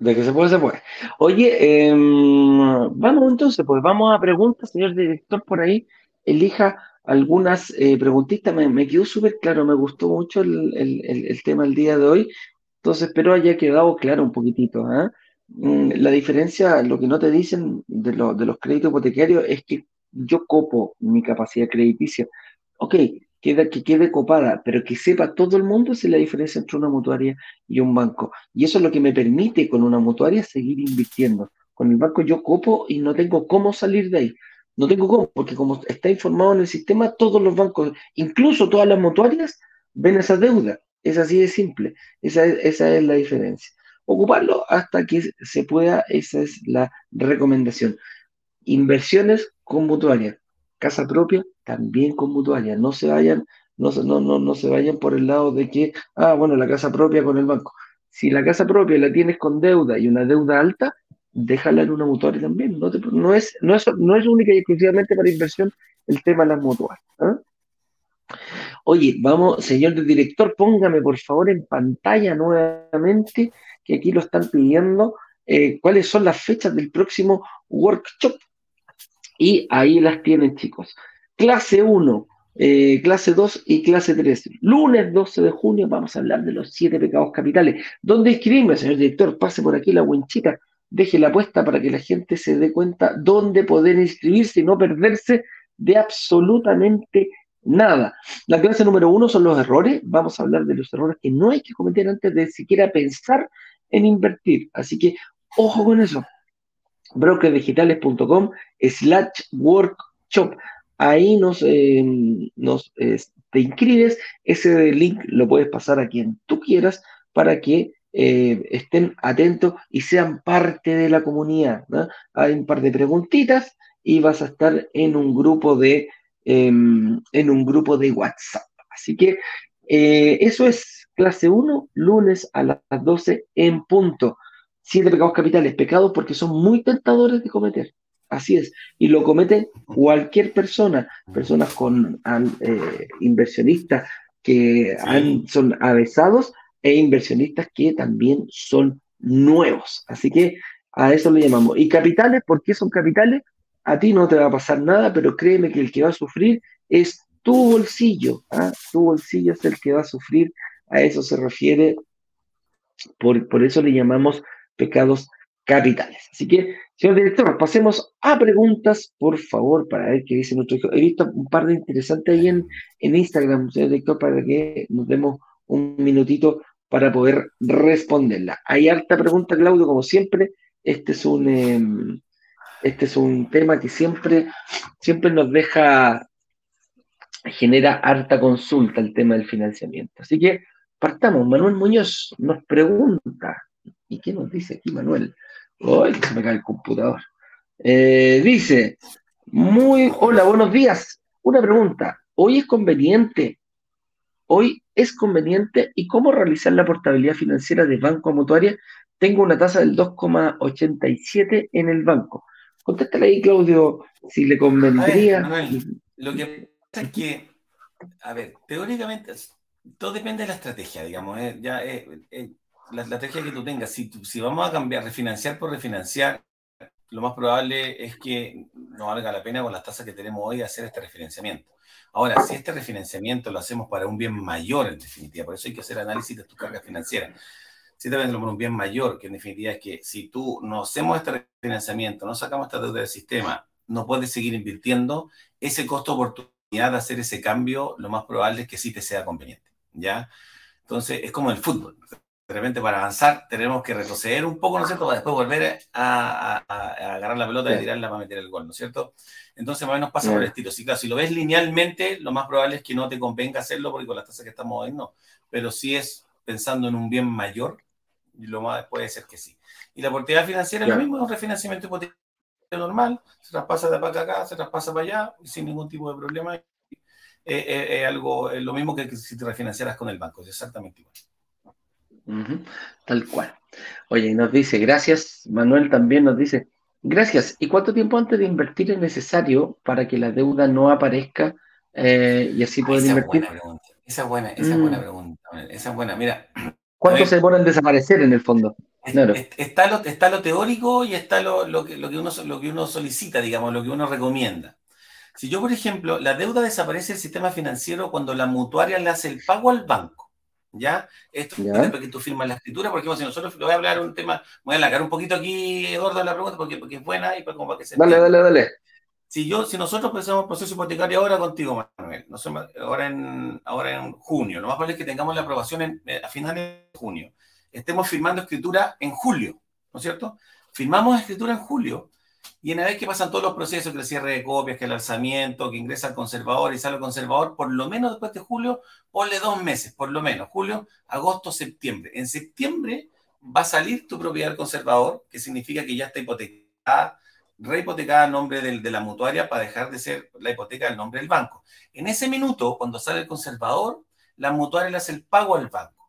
De que se puede, se puede. Oye, em, vamos entonces, pues vamos a preguntas, señor director, por ahí. Elija algunas eh, preguntitas. Me, quedó súper claro, me gustó mucho el, tema el día de hoy. Entonces, espero haya quedado claro un poquitito. ¿ah? Mm, la diferencia, lo que no te dicen de, de los créditos hipotecarios es que yo copo mi capacidad crediticia. Ok, que quede copada, pero que sepa todo el mundo si la diferencia entre una mutuaria y un banco. Y eso es lo que me permite con una mutuaria seguir invirtiendo. Con el banco yo copo y no tengo cómo salir de ahí. No tengo cómo, porque como está informado en el sistema, todos los bancos, incluso todas las mutuarias, ven esa deuda. Es así de simple. Esa es, esa es la diferencia. Ocuparlo hasta que se pueda, esa es la recomendación. Inversiones con mutuaria. Casa propia, también con mutuaria. No se vayan, no, no, no, no se vayan por el lado de que, ah, bueno, la casa propia con el banco. si la casa propia la tienes con deuda y una deuda alta, déjala en una mutuaria también. No, no, es, no, es, no es única y exclusivamente para inversión el tema de las mutuarias. ¿ah? Oye, vamos, señor director, póngame por favor en pantalla nuevamente, que aquí lo están pidiendo, eh, cuáles son las fechas del próximo workshop. Y ahí las tienen, chicos. Clase 1, eh, clase 2 y clase 3. Lunes 12 de junio vamos a hablar de los siete pecados capitales. ¿Dónde escribirme, señor director? Pase por aquí la winchita, deje la apuesta para que la gente se dé cuenta dónde poder inscribirse y no perderse de absolutamente nada. La clase número uno son los errores. Vamos a hablar de los errores que no hay que cometer antes de siquiera pensar en invertir. Así que ojo con eso. brokerdigitales.com slash workshop. Ahí nos, eh, te inscribes. Ese link lo puedes pasar a quien tú quieras para que eh, estén atentos y sean parte de la comunidad. Hay un par de preguntitas y vas a estar en un grupo de, em, en un grupo de WhatsApp. Así que eh, eso es clase 1, lunes a las 12 en punto. Siete pecados capitales, pecados porque son muy tentadores de cometer. Así es. Y lo cometen cualquier persona, personas con eh, inversionistas que son avesados e inversionistas que también son nuevos. Así que a eso le llamamos. ¿Y capitales? ¿Por qué son capitales? a ti no te va a pasar nada, pero créeme que el que va a sufrir es tu bolsillo. ¿ah? Tu bolsillo es el que va a sufrir. A eso se refiere. Por, por eso le llamamos pecados capitales. Así que, señor director, pasemos a preguntas, por favor, para ver qué dice nuestro hijo. He visto un par de interesantes ahí en, en Instagram, señor director, para que nos demos un minutito para poder responderla. Hay harta pregunta, Claudio, como siempre. Este es un, em, este es un tema que siempre, siempre nos deja, genera harta consulta el tema del financiamiento. Así que partamos. Manuel Muñoz nos pregunta, ¿y qué nos dice aquí Manuel? ¡Ay, se me cae el computador! Eh, dice, muy, hola, buenos días. Una pregunta, ¿hoy es conveniente? ¿Hoy es conveniente y cómo realizar la portabilidad financiera de banco a mutuaria? Tengo una tasa del 2,87 en el banco. Contéstale ahí, Claudio, si le convendría. lo que pasa es que, a ver, teóricamente, todo depende de la estrategia, digamos. Eh, ya, eh, eh, la, estrategia que tú tengas. Si, si vamos a cambiar, refinanciar por refinanciar, lo más probable es que no valga la pena con las tasas que tenemos hoy hacer este refinanciamiento. Ahora, si este refinanciamiento lo hacemos para un bien mayor, en definitiva, por eso hay que hacer análisis de tu carga financiera si te venden por un bien mayor, que en definitiva es que si tú no hacemos este refinanciamiento, no sacamos esta deuda del sistema, no puedes seguir invirtiendo, ese costo oportunidad de hacer ese cambio, lo más probable es que sí te sea conveniente, ¿ya? Entonces, es como el fútbol. De repente, para avanzar, tenemos que retroceder un poco, ¿no es cierto? Para después volver a, agarrar la pelota y tirarla para meter el gol, ¿no es cierto? Entonces, más o menos pasa por el estilo. Si, claro, si lo ves linealmente, lo más probable es que no te convenga hacerlo porque con las tasas que estamos hoy no. Pero si es pensando en un bien mayor, lo más puede ser que sí. Y la oportunidad financiera es lo mismo, es un refinanciamiento hipotecario normal, se traspasa de acá a acá, se traspasa para allá, sin ningún tipo de problema. Es eh, eh, algo, lo mismo que si te refinanciaras con el banco, es exactamente igual. Tal cual. Oye, nos dice, gracias, Manuel también nos dice, gracias. ¿Y cuánto tiempo antes de invertir es necesario para que la deuda no aparezca eh, y así poder invertir? esa es buena, esa es buena mm. pregunta. Esa es buena. Mira, ¿Cuánto se demoran en desaparecer en el fondo? Está, lo, está lo teórico y está lo, que, lo, que uno, lo que uno solicita, digamos, lo que uno recomienda. Si yo, por ejemplo, la deuda desaparece del sistema financiero cuando la mutuaria le hace el pago al banco, ¿ya? Esto es porque tú firmas la escritura, porque si nosotros voy a hablar un tema, voy a alargar un poquito aquí, Eduardo, la pregunta, porque, porque es buena y para, como para que se Dale, dale, dale. Si, yo, si nosotros empezamos el proceso hipotecario ahora contigo, Manuel, no sé, ahora, en, ahora en junio, lo más probable es que tengamos la aprobación eh, a finales de junio. Estemos firmando escritura en julio, ¿no es cierto? Firmamos escritura en julio y una vez que pasan todos los procesos, que el cierre de copias, que el alzamiento, que ingresa al conservador y sale al conservador, por lo menos después de julio, ponle dos meses, por lo menos, julio, agosto, septiembre. En septiembre va a salir tu propiedad al conservador, que significa que ya está hipotecada rehipotecada a nombre de la mutuaria para dejar de ser la hipoteca del nombre del banco. En ese minuto, cuando sale el conservador, la mutuaria le hace el pago al banco.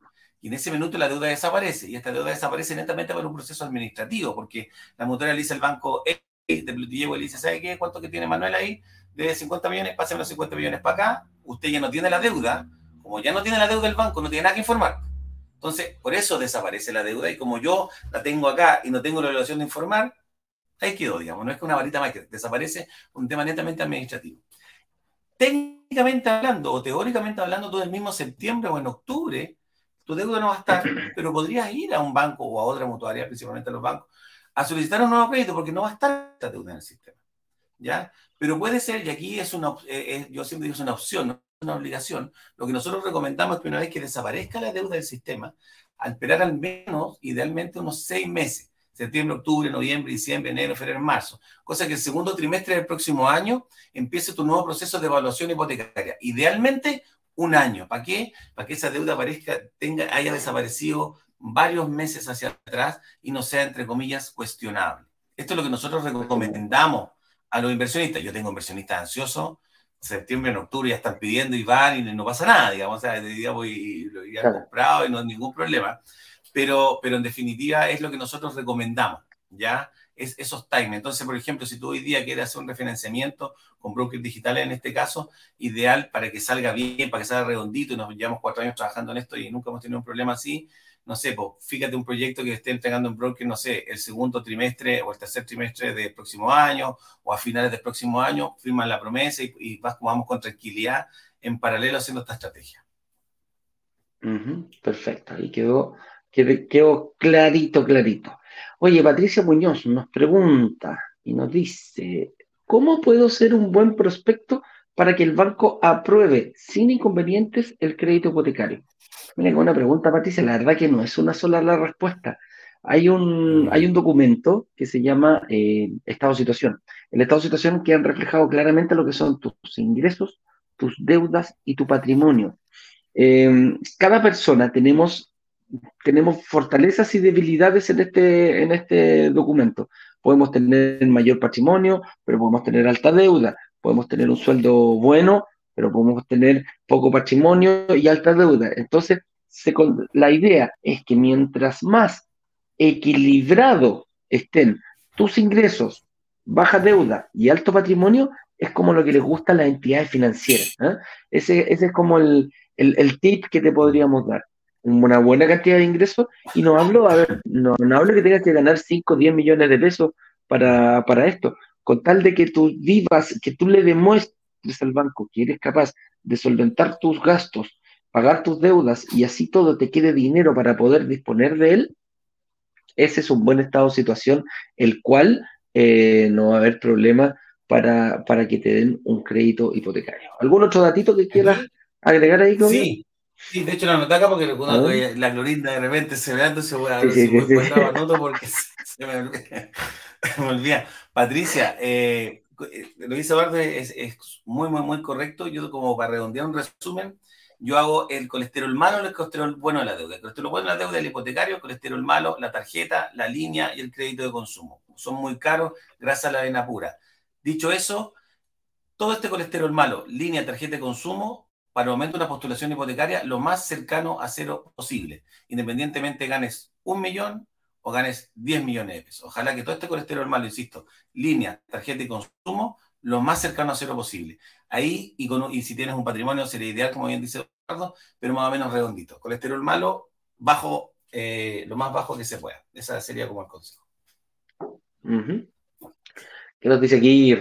Y en ese minuto la deuda desaparece. Y esta deuda desaparece netamente por un proceso administrativo, porque la mutuaria le dice al banco E de Plutillevo le dice, ¿sabe qué? ¿Cuánto que tiene Manuel ahí? De 50 millones, pásame los 50 millones para acá. Usted ya no tiene la deuda. Como ya no tiene la deuda del banco, no tiene nada que informar. Entonces, por eso desaparece la deuda. Y como yo la tengo acá y no tengo la obligación de informar, ahí quedó, digamos. No es que una varita mágica, desaparece un tema netamente administrativo. Técnicamente hablando, o teóricamente hablando, todo el mismo septiembre o en octubre, tu deuda no va a estar, [LAUGHS] pero podrías ir a un banco o a otra mutuaria, principalmente a los bancos, a solicitar un nuevo crédito porque no va a estar esta deuda en el sistema. ¿Ya? Pero puede ser, y aquí es una, eh, yo siempre digo es una opción, no es una obligación. Lo que nosotros recomendamos es que una vez que desaparezca la deuda del sistema, al esperar al menos, idealmente, unos seis meses, septiembre, octubre, noviembre, diciembre, enero, febrero, marzo, cosa que el segundo trimestre del próximo año empiece tu nuevo proceso de evaluación hipotecaria. Idealmente, un año. ¿Para qué? Para que esa deuda parezca, tenga, haya desaparecido varios meses hacia atrás y no sea, entre comillas, cuestionable. Esto es lo que nosotros recomendamos a los inversionistas. Yo tengo inversionistas ansiosos, septiembre, en octubre ya están pidiendo y van y no pasa nada, digamos, o sea, digamos, y lo han comprado y no hay ningún problema. Pero, pero en definitiva es lo que nosotros recomendamos, ¿ya? Es esos times. Entonces, por ejemplo, si tú hoy día quieres hacer un refinanciamiento con brokers digitales en este caso, ideal para que salga bien, para que salga redondito, y nos llevamos cuatro años trabajando en esto y nunca hemos tenido un problema así, no sé, fíjate un proyecto que esté entregando en broker, no sé, el segundo trimestre o el tercer trimestre del próximo año o a finales del próximo año, firman la promesa y, vas, vamos con tranquilidad en paralelo haciendo esta estrategia. perfecto, ahí quedó, quedó, clarito, clarito. Oye, Patricia Muñoz nos pregunta y nos dice, ¿cómo puedo ser un buen prospecto para que el banco apruebe sin inconvenientes el crédito hipotecario? Mira, una pregunta, Patricia, la verdad que no es una sola la respuesta. Hay un, hay un documento que se llama eh, Estado de Situación. El Estado de Situación que han reflejado claramente lo que son tus ingresos, tus deudas y tu patrimonio. Em, cada persona tenemos, tenemos fortalezas y debilidades en este, en este documento. Podemos tener mayor patrimonio, pero podemos tener alta deuda. Podemos tener un sueldo bueno, pero podemos tener poco patrimonio y alta deuda. Entonces, la idea es que mientras más equilibrado estén tus ingresos, baja deuda y alto patrimonio, es como lo que les gusta a las entidades financieras. ¿eh? Ese, ese, es como el, el, tip que te podríamos dar. Una buena cantidad de ingresos, y no hablo, a ver, no, no hablo que tengas que ganar 5 o 10 millones de pesos para, para esto, con tal de que tú vivas, que tú le demuestres al banco que eres capaz de solventar tus gastos, pagar tus deudas y así todo te quede dinero para poder disponer de él, ese es un buen estado de situación, el cual eh, no va a haber problema para, para, que te den un crédito hipotecario. ¿Algún otro datito que quieras agregar ahí, Sí, sí, de hecho la anoté acá porque la clorinda de repente se ve, entonces voy a ver si voy porque se, me, me olvida. Patricia, eh, eh, lo dice Eduardo es, muy, muy, muy correcto. Yo, como para redondear un resumen, yo hago el colesterol malo y el colesterol bueno de la deuda. El colesterol bueno de la deuda es el hipotecario, el colesterol malo, la tarjeta, la línea y el crédito de consumo. Son muy caros gracias a la arena pura. Dicho eso, todo este colesterol malo, línea, tarjeta de consumo, para el momento de una postulación hipotecaria, lo más cercano a cero posible. Independientemente ganes un millón, o ganes 10 millones de pesos. Ojalá que todo este colesterol malo, insisto, línea, tarjeta y consumo, lo más cercano a cero posible. Ahí, y, con, si tienes un patrimonio, sería ideal, como bien dice Eduardo, pero más o menos redondito. Colesterol malo, bajo, eh, lo más bajo que se pueda. Esa sería como el consejo. ¿Qué nos dice aquí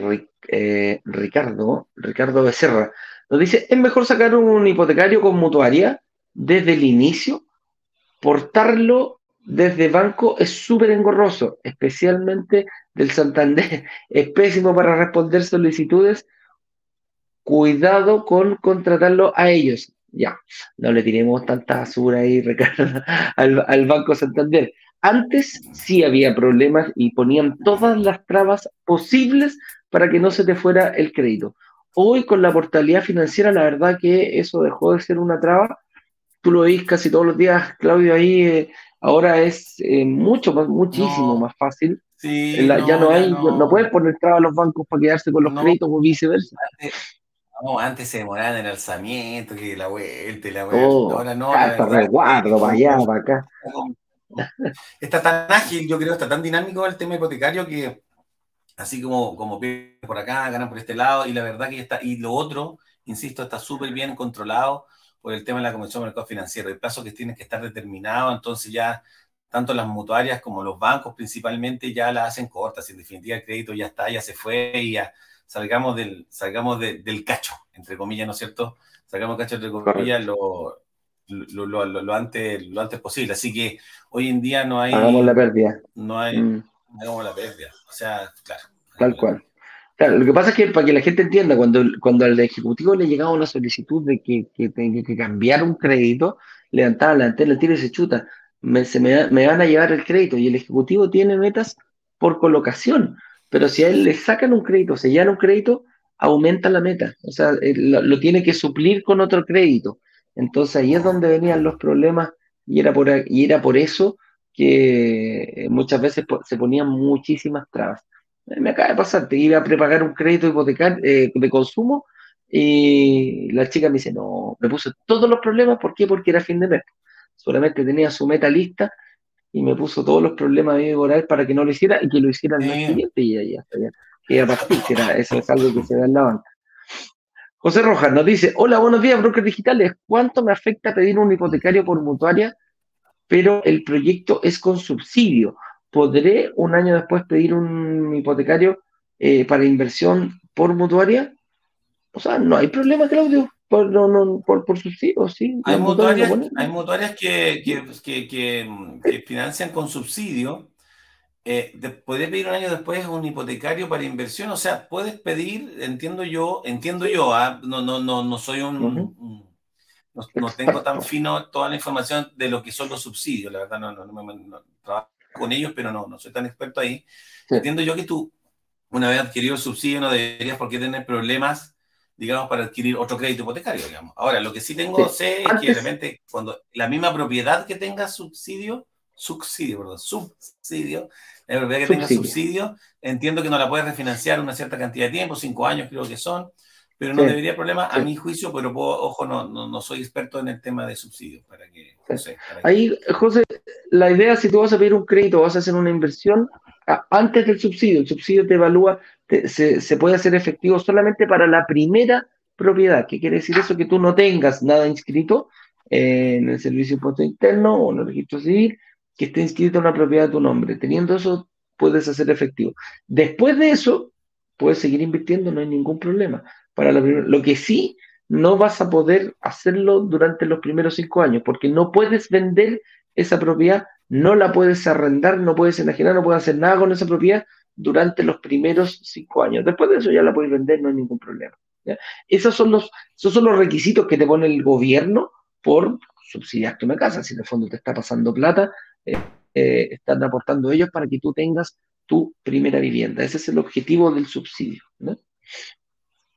eh, Ricardo? Ricardo Becerra. Nos dice, ¿es mejor sacar un hipotecario con mutuaria desde el inicio? portarlo desde banco es súper engorroso, especialmente del Santander. [LAUGHS] Es pésimo para responder solicitudes. Cuidado con contratarlo a ellos. Ya, no le tiremos tanta basura ahí, [LAUGHS] Ricardo, al, al Banco Santander. Antes sí había problemas y ponían todas las trabas posibles para que no se te fuera el crédito. Hoy con la portabilidad financiera, la verdad que eso dejó de ser una traba. Tú lo veis casi todos los días, Claudio, ahí eh, Ahora es eh, mucho más, muchísimo más fácil. ya no hay, no, puedes poner trabas a los bancos para quedarse con los créditos o viceversa. No, antes se demoraban en el alzamiento, que la vuelta y la vuelta. Oh, ahora no. Hasta resguardo, para allá, para acá. [LAUGHS] Está tan ágil, yo creo, está tan dinámico el tema hipotecario que así como, como por acá, ganan por este lado, y la verdad que está, y lo otro, insisto, está súper bien controlado por el tema de la Comisión de Mercado Financiero. El plazo que tiene que estar determinado, entonces ya tanto las mutuarias como los bancos principalmente ya la hacen cortas. En definitiva, el crédito ya está, ya se fue y ya salgamos del, salgamos del cacho, entre comillas, ¿no es cierto? Salgamos del cacho, entre comillas, lo, lo, lo, antes, lo antes posible. Así que hoy en día no hay. Hagamos la pérdida. No hay. Mm. Hagamos la pérdida. O sea, claro. Tal cual. Lo que pasa es que para que la gente entienda, cuando, cuando al Ejecutivo le llegaba una solicitud de que, que, que, que cambiar un crédito, levantaba la antena, tira y se chuta. Me, se me, van a llevar el crédito y el Ejecutivo tiene metas por colocación. Pero si a él le sacan un crédito, se llenan un crédito, aumenta la meta. O sea, eh, lo, tiene que suplir con otro crédito. Entonces ahí es donde venían los problemas y era por, y era por eso que muchas veces se ponían muchísimas trabas. Me acaba de pasar, te iba a prepagar un crédito hipotecario eh, de consumo y la chica me dice, no, me puso todos los problemas, ¿por qué? Porque era fin de mes. Solamente tenía su meta lista y me puso todos los problemas de oral para que no lo hiciera y que lo hiciera el mes siguiente y ya, ya, ya, que ya que era, eso es algo que se da en la banca. José Rojas nos dice, hola, buenos días, brokers digitales. ¿Cuánto me afecta pedir un hipotecario por mutuaria, pero el proyecto es con subsidio? ¿Podré un año después pedir un hipotecario eh, para inversión por mutuaria? O sea, no hay problema, Claudio, por, no, por, por subsidio, sí. Hay mutuarias, hay mutuarias que, que, que, financian con subsidio. Eh, ¿Puedes pedir un año después un hipotecario para inversión? O sea, puedes pedir, entiendo yo, entiendo yo, ¿ah? no, no, no, no soy un, no, tengo tan fino toda la información de lo que son los subsidios, la verdad no, no, no, trabajo con ellos, pero no, no soy tan experto ahí. Entiendo yo que tú, una vez adquirido el subsidio, no deberías por qué tener problemas digamos, para adquirir otro crédito hipotecario, digamos. Ahora, lo que sí tengo, sé es que de repente, cuando la misma propiedad que tenga subsidio, subsidio, perdón, subsidio, la propiedad que tenga subsidio, entiendo que no la puedes refinanciar una cierta cantidad de tiempo, cinco años creo que son, pero no debería problema a mi juicio, pero ojo, no, no, soy experto en el tema de subsidios. Para que, Ahí, José, la idea, si tú vas a pedir un crédito, vas a hacer una inversión, antes del subsidio, el subsidio te evalúa se, puede hacer efectivo solamente para la primera propiedad. ¿Qué quiere decir eso? Que tú no tengas nada inscrito en el Servicio de Impuesto Interno o en el registro civil, que esté inscrito en una propiedad de tu nombre. Teniendo eso, puedes hacer efectivo. Después de eso, puedes seguir invirtiendo, no hay ningún problema. Para lo que sí, no vas a poder hacerlo durante los primeros cinco años, porque no puedes vender esa propiedad, no la puedes arrendar, no puedes enajenar, no puedes hacer nada con esa propiedad durante los primeros cinco años. Después de eso ya la puedes vender, no hay ningún problema. Esos, son los, esos son los requisitos que te pone el gobierno por subsidiarte una casa. Si en el fondo te está pasando plata, eh, eh, están aportando ellos para que tú tengas tu primera vivienda. Ese es el objetivo del subsidio.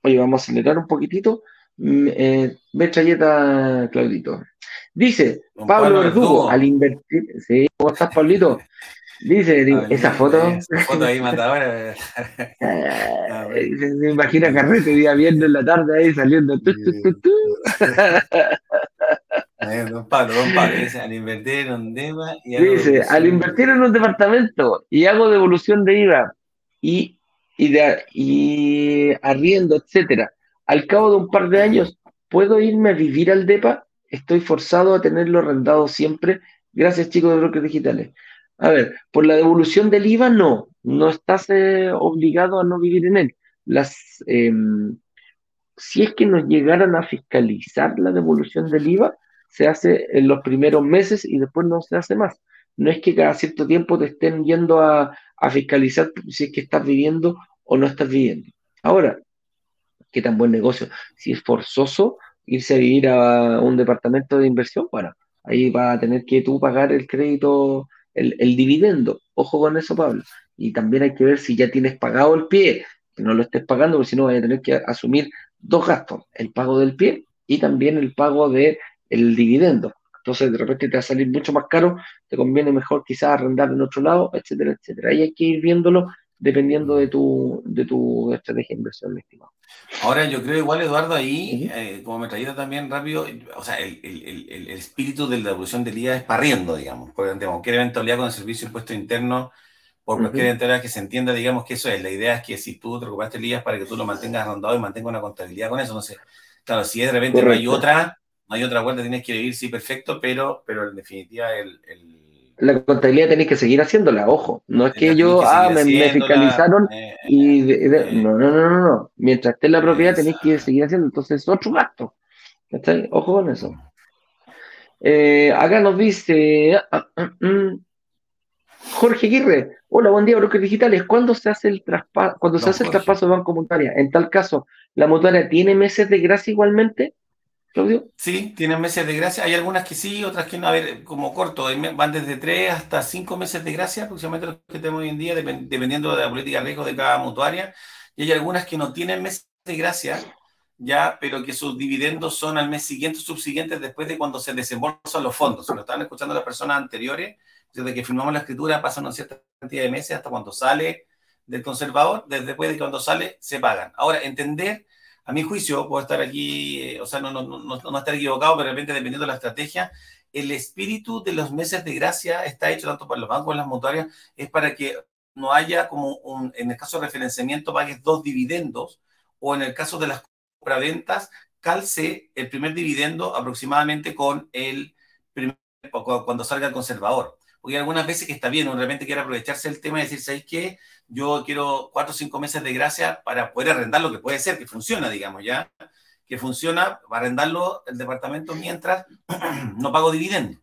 Oye, vamos a acelerar un poquitito. Mm, eh, Claudito. Dice Pablo Verdugo, al invertir. Sí, ¿cómo estás, Pablito? Dice, esa foto. Esa foto ahí matadora. [LAUGHS] Ah, se, imagina Carrete día viernes en la tarde ahí saliendo. Tu, tu, tu, [LAUGHS] don Pablo, don Pablo, dice, al invertir en un tema y Dice, al invertir en un departamento y hago devolución de IVA y, y, de, y arriendo, etcétera, al cabo de un par de años, ¿puedo irme a vivir al DEPA? Estoy forzado a tenerlo arrendado siempre. Gracias, chicos de Brokers Digitales. A ver, por la devolución del IVA no, no estás eh, obligado a no vivir en él. Las, em, si es que nos llegaran a fiscalizar la devolución del IVA, se hace en los primeros meses y después no se hace más. No es que cada cierto tiempo te estén yendo a, fiscalizar si es que estás viviendo o no estás viviendo. Ahora, qué tan buen negocio. Si es forzoso irse a vivir a un departamento de inversión, bueno, ahí va a tener que tú pagar el crédito el, dividendo. Ojo con eso, Pablo. Y también hay que ver si ya tienes pagado el pie, que no lo estés pagando, porque si no vas a tener que asumir dos gastos, el pago del pie y también el pago del el dividendo. Entonces, de repente te va a salir mucho más caro, te conviene mejor quizás arrendar en otro lado, etcétera, etcétera. Ahí hay que ir viéndolo dependiendo de tu, de tu estrategia de inversión, estimado. Ahora, yo creo igual, Eduardo, ahí, eh, como me traía también rápido, o sea, el, el, el, el espíritu de la devolución del IVA es parriendo, digamos, por cualquier eventualidad con el servicio de impuesto interno, por cualquier eventualidad que se entienda, digamos que eso es. La idea es que si tú te recuperaste el IVA es para que tú lo mantengas rondado y mantengas una contabilidad con eso. No sé, claro, si de repente no hay otra, no hay otra vuelta, tienes que vivir, sí, perfecto, pero, pero en definitiva el la contabilidad tenéis que seguir haciéndola, ojo. No es que yo, ah, me, fiscalizaron eh, y... Eh, no, no, no, no, no. Mientras esté en la propiedad tenéis que seguir haciendo. Entonces, es otro gasto. Ojo con eso. Eh, acá nos dice ah, ah, mm, Jorge Aguirre. Hola, buen día, brokers digitales. ¿Cuándo se hace el traspaso, cuando se hace el traspaso de banco monetaria? En tal caso, ¿la monetaria tiene meses de gracia igualmente? Sí, tienen meses de gracia. Hay algunas que sí, otras que no. A ver, como corto, van desde tres hasta cinco meses de gracia, aproximadamente los que tenemos hoy en día, dependiendo de la política de riesgo de cada mutuaria. Y hay algunas que no tienen meses de gracia, ya, pero que sus dividendos son al mes siguiente, subsiguientes, después de cuando se desembolsan los fondos. Si lo estaban escuchando las personas anteriores, desde que firmamos la escritura pasan una cierta cantidad de meses hasta cuando sale del conservador, desde después de cuando sale, se pagan. Ahora, entender a mi juicio, puedo estar aquí, eh, o sea, no, no, no, no, estar equivocado, pero de repente, dependiendo de la estrategia, el espíritu de los meses de gracia está hecho tanto para los bancos como las mutuarias, es para que no haya como un, en el caso de referenciamiento, pagues dos dividendos, o en el caso de las compraventas, calce el primer dividendo aproximadamente con el primer, cuando salga el conservador. Porque algunas veces que está bien, uno de repente quiere aprovecharse del tema y decir, ¿sabes qué? yo quiero cuatro o cinco meses de gracia para poder arrendar lo que puede ser, que funciona, digamos, ya, que funciona para arrendarlo el departamento mientras [CLEARS THROAT] no pago dividendo,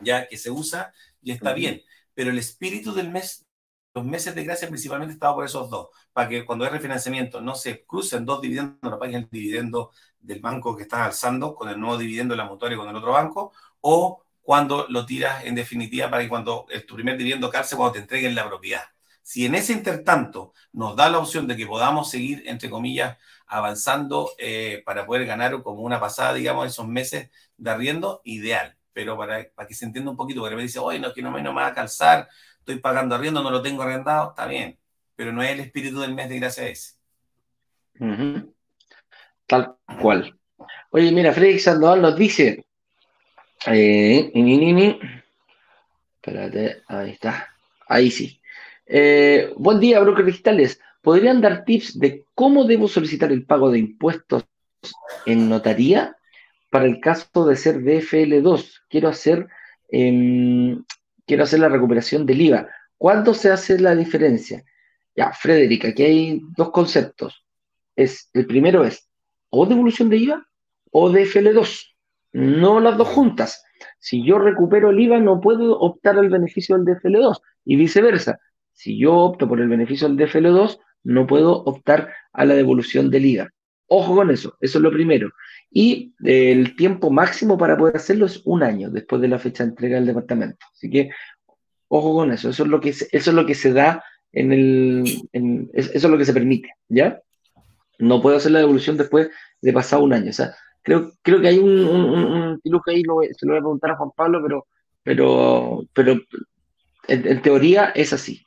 ya que se usa y está bien. Pero el espíritu del mes, los meses de gracia principalmente estaba por esos dos, para que cuando hay refinanciamiento no se crucen dos dividendos, no paguen el dividendo del banco que estás alzando con el nuevo dividendo de la mutuaria con el otro banco, o cuando lo tiras en definitiva para que cuando tu primer dividendo calce cuando te entreguen la propiedad. Si en ese intertanto nos da la opción de que podamos seguir, entre comillas, avanzando eh, para poder ganar como una pasada, digamos, esos meses de arriendo, ideal. Pero para, que se entienda un poquito, porque me dice, oye, no, que no me, no va a calzar, estoy pagando arriendo, no lo tengo arrendado, está bien. Pero no es el espíritu del mes de gracia ese. Tal cual. Oye, mira, Freddy Sandoval nos dice. Eh, espérate, ahí está. Ahí sí. Eh, buen día, brokers digitales. ¿Podrían dar tips de cómo debo solicitar el pago de impuestos en notaría para el caso de ser DFL2? Quiero hacer, em, quiero hacer la recuperación del IVA. ¿Cuándo se hace la diferencia? Ya, Frederica, aquí hay dos conceptos. Es, el primero es o devolución de IVA o DFL2, no las dos juntas. Si yo recupero el IVA, no puedo optar al beneficio del DFL2 y viceversa. Si yo opto por el beneficio del DFL2, no puedo optar a la devolución del IVA. Ojo con eso, eso es lo primero. Y el tiempo máximo para poder hacerlo es un año después de la fecha de entrega del departamento. Así que, ojo con eso, eso es lo que, eso es lo que se da en el, eso es lo que se permite, ¿ya? No puedo hacer la devolución después de pasado un año. O sea, creo, creo que hay un, un, ahí, se lo voy a preguntar a Juan Pablo, pero, pero, pero en teoría es así.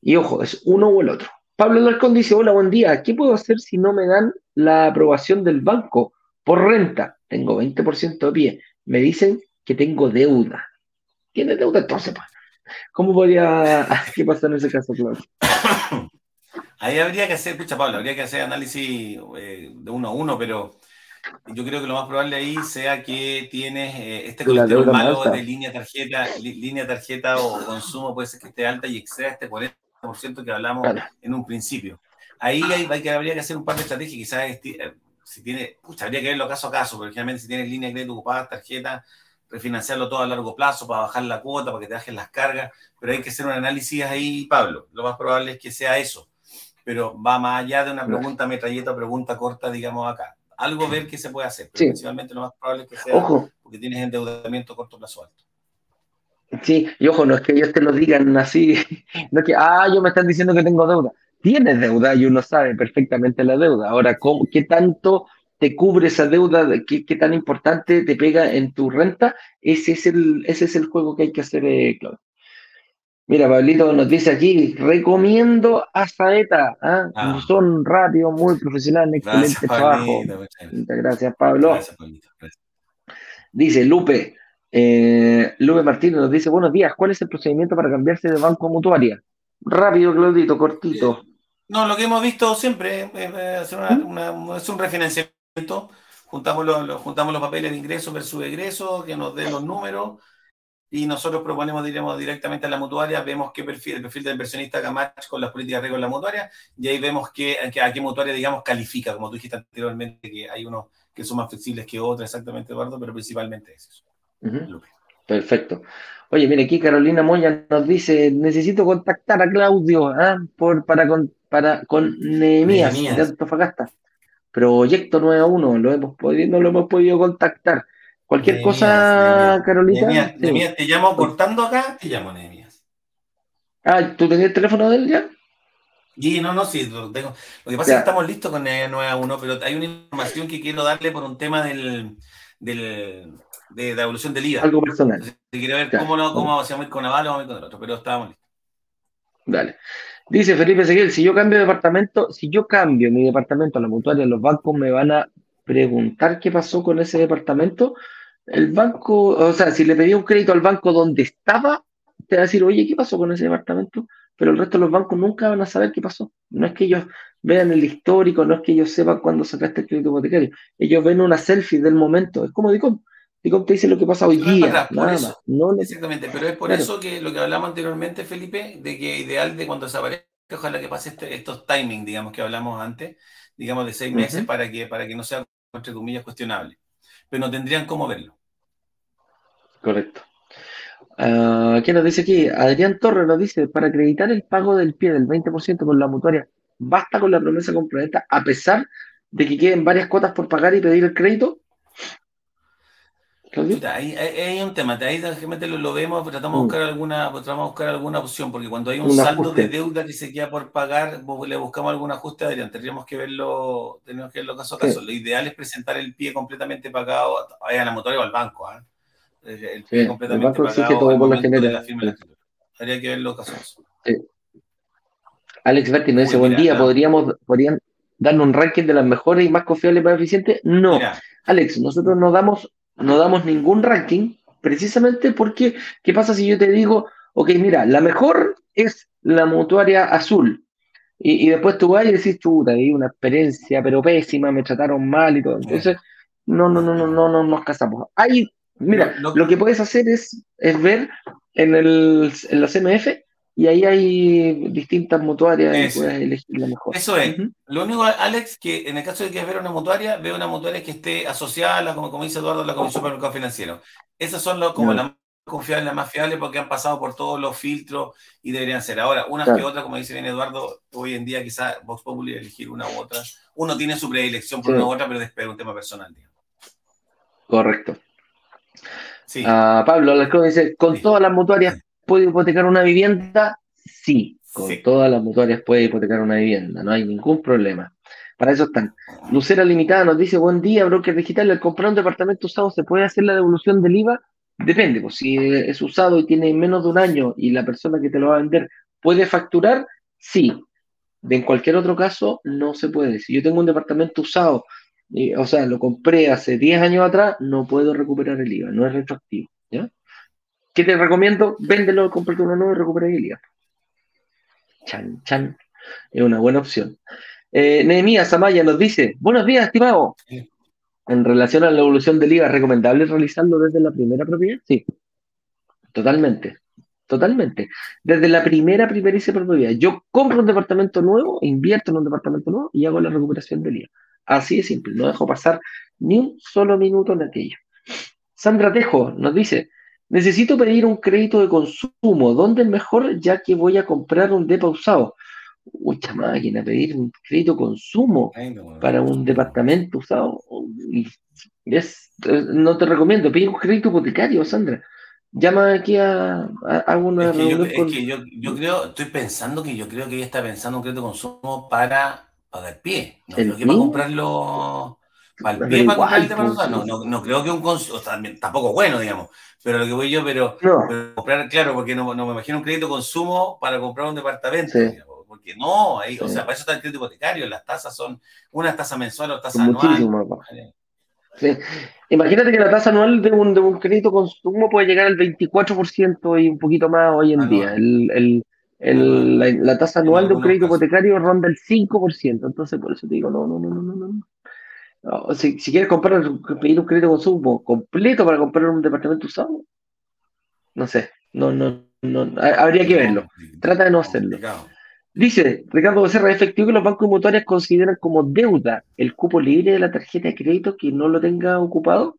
Y ojo, es uno o el otro. Pablo Larcón dice, hola, buen día, ¿qué puedo hacer si no me dan la aprobación del banco por renta? Tengo 20% de pie. Me dicen que tengo deuda. ¿Tiene deuda entonces? Pues? ¿Cómo podría, [LAUGHS] qué pasa en ese caso? [COUGHS] Ahí habría que hacer, escucha Pablo, habría que hacer análisis eh, de uno a uno, pero yo creo que lo más probable ahí sea que tienes eh, este colesterol malo de línea tarjeta, línea tarjeta o consumo puede ser que esté alta y exceda este 40% que hablamos en un principio. Ahí hay, que, habría que hacer un par de estrategias, quizás eh, si tiene, habría que verlo caso a caso, porque generalmente si tienes línea de crédito ocupada, tarjeta, refinanciarlo todo a largo plazo para bajar la cuota, para que te bajen las cargas, pero hay que hacer un análisis ahí, Pablo. Lo más probable es que sea eso, pero va más allá de una pregunta metralleta, pregunta corta, digamos acá algo ver qué se puede hacer. Pero principalmente lo más probable es que sea porque tienes endeudamiento a corto plazo alto. Sí, y ojo, no es que ellos te lo digan así, [LAUGHS] no es que, ah, yo me están diciendo que tengo deuda. Tienes deuda y uno sabe perfectamente la deuda. Ahora, ¿cómo, ¿qué tanto te cubre esa deuda? ¿Qué, qué tan importante te pega en tu renta? Ese es el, ese es el juego que hay que hacer, eh, Claudio. Mira, Pablito nos dice aquí, recomiendo a Saeta, ¿ah? Ah. son rápidos, muy profesionales, excelente Gracias, trabajo. Pablito, muchas gracias. Muchas gracias, Pablo. Gracias, Pablito. Gracias. Dice Lupe, eh, Lupe Martínez nos dice, buenos días, ¿cuál es el procedimiento para cambiarse de banco a mutuaria? Rápido, Claudito, cortito. No, lo que hemos visto siempre es eh, hacer una- ¿Mm? una- es un refinanciamiento. Juntamos los, los- juntamos los papeles de ingreso versus egreso, que nos den los números, y nosotros proponemos, diremos, directamente a la mutuaria, vemos qué perfil, el perfil del inversionista haga match con las políticas de riesgo en la mutuaria, y ahí vemos que, que- a qué mutuaria, digamos, califica, como tú dijiste anteriormente, que hay unos que son más flexibles que otros, exactamente, Eduardo, pero principalmente es eso. Perfecto. Oye, mire, aquí Carolina Moya nos dice, necesito contactar a Claudio ¿ah? por, para, con, para, con Nehemías. de Antofagasta. Proyecto 9 a 1, lo hemos podido, no lo hemos podido contactar. Cualquier Nehemías, cosa, Nehemías. Carolita. Nehemías, sí. Nehemías, te llamo cortando acá, te llamo Nehemías. Ah, ¿tú tenías el teléfono de él ya? Y no, no, sí, lo tengo. Lo que pasa Ya. es que estamos listos con el 9 a 1, pero hay una información que quiero darle por un tema del, del, de la evolución del IVA. Algo personal. Entonces, quiero ver Ya. cómo, lo, cómo vamos a ir con Aval o vamos a ir con el otro, pero estábamos listos. Dale. Dice Felipe Seguel, si yo cambio de departamento, si yo cambio mi departamento a la mutuaria, los bancos me van a preguntar qué pasó con ese departamento. El banco, o sea, si le pedí un crédito al banco donde estaba, te va a decir, oye, ¿qué pasó con ese departamento? Pero el resto de los bancos nunca van a saber qué pasó. No es que ellos vean el histórico, no es que ellos sepan cuándo sacaste el crédito hipotecario. Ellos ven una selfie del momento. Es como DICOM. DICOM te dice lo que pasa hoy día, nada eso. más. No le- Exactamente, pero es por Claro. eso que lo que hablamos anteriormente, Felipe, de que ideal de cuando desaparezca, ojalá que pase este- estos timing, digamos, que hablamos antes, digamos, de seis meses para que, para que no sea, entre comillas, cuestionable. Pero no tendrían cómo verlo. Correcto. Ah, ¿qué nos dice aquí? Adrián Torres nos dice, para acreditar el pago del pie del 20% con la mutuaria, ¿basta con la promesa complementa a pesar de que queden varias cuotas por pagar y pedir el crédito? Ahí, ahí- hay un tema, ahí lo, vemos, pero tratamos de Mm. buscar alguna, tratamos de buscar alguna opción, porque cuando hay un Un saldo de deuda que se queda por pagar, le buscamos algún ajuste, Adrián, tendríamos que verlo, tenemos que verlo caso a Sí. caso. Lo ideal es presentar el pie completamente pagado a a la motora o al banco, ¿ah? El, el pie el completamente banco exige pagado todo por la firma la. Habría que verlo caso a caso. Alex Berti nos dice, Uy, buen día. ¿podríamos, podrían darnos un ranking de las mejores y más confiables y más eficientes? No. Mira, Alex, nosotros no damos, no damos ningún ranking precisamente porque, ¿qué pasa si yo te digo, ok, mira, la mejor es la mutuaria azul? Y, y después tú vas y decís, chuta, di una experiencia, pero pésima, me trataron mal y todo. Entonces, no, no, no, no, no, no nos casamos. Hay, mira, Lo- lo- lo que puedes hacer es, es ver en, el, en la CMF y ahí hay distintas mutuarias y Eso. puedes elegir la mejor. Eso es. Lo único, Alex, que en el caso de que ver una mutuaria, ve una mutuaria que esté asociada, a la, como, como dice Eduardo, a la Comisión de Mercado Financiero. Esas son los, como las más confiables, las más fiables, porque han pasado por todos los filtros y deberían ser. Ahora, unas Claro. que otras, como dice bien Eduardo, hoy en día quizás Vox Populi elegir una u otra. Uno tiene su predilección por Sí. una u otra, pero después es un tema personal. digamos. Correcto. Sí. Ah, Pablo Alarcón dice, ¿con Sí. todas las mutuarias puede hipotecar una vivienda? Sí, con Sí. todas las mutuarias puede hipotecar una vivienda, no hay ningún problema. Para eso están. Lucera Limitada nos dice, buen día, broker digital, al comprar un departamento usado, ¿se puede hacer la devolución del IVA? Depende, pues si es usado y tiene menos de un año y la persona que te lo va a vender puede facturar, sí. En cualquier otro caso, no se puede. Si yo tengo un departamento usado, eh, o sea, lo compré hace 10 años atrás, no puedo recuperar el IVA, no es retroactivo. ¿ya? ¿Qué te recomiendo? Véndelo, cómprate uno nuevo y recupera el IVA. Chan, chan. Es una buena opción. Eh, Nehemías Amaya nos dice, buenos días, estimado. En relación a la evolución del IVA, ¿es recomendable realizarlo desde la primera propiedad? Sí, totalmente, totalmente. Desde la primera, primericia propiedad. Yo compro un departamento nuevo, invierto en un departamento nuevo y hago la recuperación del IVA. Así de simple, no dejo pasar ni un solo minuto en aquello. Sandra Tejo nos dice, necesito pedir un crédito de consumo, ¿dónde es mejor ya que voy a comprar un depa usado? Mucha máquina, pedir un crédito de consumo para un departamento usado. es- no te recomiendo, pide un crédito hipotecario, Sandra. Llama aquí a, a, a una Es que, yo, reunión es con... que yo, yo creo, estoy pensando que yo creo que ella está pensando un crédito de consumo para pagar pie, no ¿El creo que para comprarlo, para el pie para igual, comprar el tema pues, usado. No, no, no creo que un consumo, tampoco bueno, digamos, pero lo que voy yo, pero, No. pero comprar, claro, porque no, no me imagino un crédito consumo para comprar un departamento, Sí. digamos, porque no, ahí, o sea, para eso está el crédito hipotecario, las tasas son, una tasa mensual o tasa anual. Sí. Imagínate que la tasa anual de un, de un crédito consumo puede llegar al 24% y un poquito más hoy en Anual. día. El, el- el- la, la tasa anual de un crédito casos. hipotecario ronda el 5%. Entonces, por eso te digo, no, no, no, no, no. no. No, si, si quieres comprar, pedir un crédito consumo completo para comprar un departamento usado, no sé, no, no, no, ha- habría que verlo. Trata de no hacerlo. Dice Ricardo Becerra, ¿es efectivo que los bancos inmobiliarios consideran como deuda el cupo libre de la tarjeta de crédito que no lo tenga ocupado?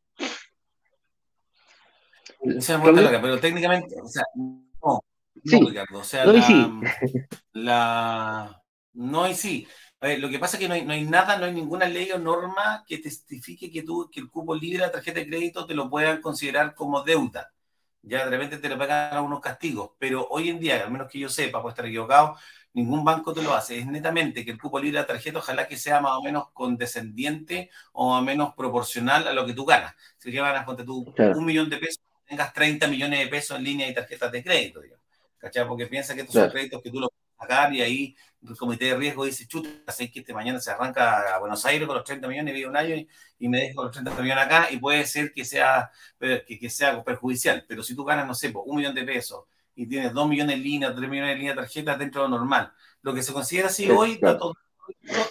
Esa es muy larga, pero técnicamente, o sea, no, Sí. no, Ricardo, o sea, No, y la, sí. la- no y sí. Ver, lo que pasa es que no hay, no hay nada, no hay ninguna ley o norma que testifique que tú, que el cupo libre de la tarjeta de crédito te lo puedan considerar como deuda. Ya de repente te lo pagan algunos castigos, pero hoy en día, al menos que yo sepa, puedo estar equivocado, ningún banco te lo hace. Es netamente que el cupo libre de la tarjeta, ojalá que sea más o menos condescendiente o más o menos proporcional a lo que tú ganas. Si tú ganas, ponte tú Claro. un millón de pesos, tengas 30 millones de pesos en línea y tarjetas de crédito, digamos. ¿Cachai? Porque piensa que estos Claro. son créditos que tú los sacar y ahí el comité de riesgo dice, chuta, sé que este mañana se arranca a Buenos Aires con los 30 millones, vive un año y, y me dejo los 30 millones acá y puede ser que sea, que, que sea perjudicial. Pero si tú ganas, no sé, pues, un millón de pesos y tienes dos millones en línea, tres millones en línea de tarjetas dentro de lo normal, lo que se considera así Sí, hoy, claro.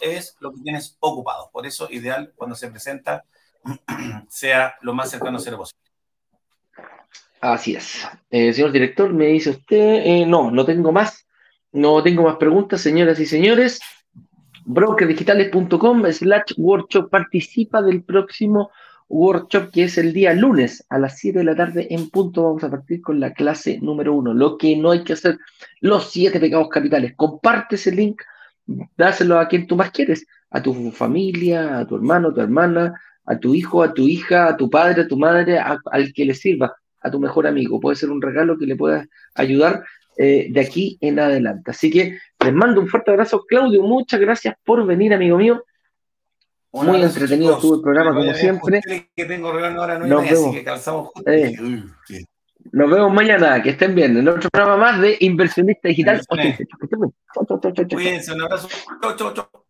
es lo que tienes ocupado. Por eso, ideal cuando se presenta, [CLEARS THROAT] sea lo más cercano a cero posible. Así es. Eh, señor director, me dice usted, eh, no, no tengo más, no tengo más preguntas, señoras y señores. Brokerdigitales.com slash workshop participa del próximo workshop que es el día lunes a las 7 de la tarde en punto. Vamos a partir con la clase número uno. Lo que no hay que hacer, los siete pecados capitales. Comparte ese link, dáselo a quien tú más quieres, a tu familia, a tu hermano, a tu hermana, a tu hijo, a tu hija, a tu padre, a tu madre, al que le sirva, a tu mejor amigo. Puede ser un regalo que le pueda ayudar eh, de aquí en adelante. Así que les mando un fuerte abrazo, Claudio. Muchas gracias por venir, amigo mío. Muy entretenido chicos. estuvo el programa, como siempre. Que tengo Nos así vemos. que calzamos juntos. Eh. Nos vemos mañana. Que estén bien. En otro programa más de Inversionista Digital Bendiciones. 88. Que estén bien. Chau, chau, chau, chau, chau. Cuídense, un abrazo. Chau, chau, chau.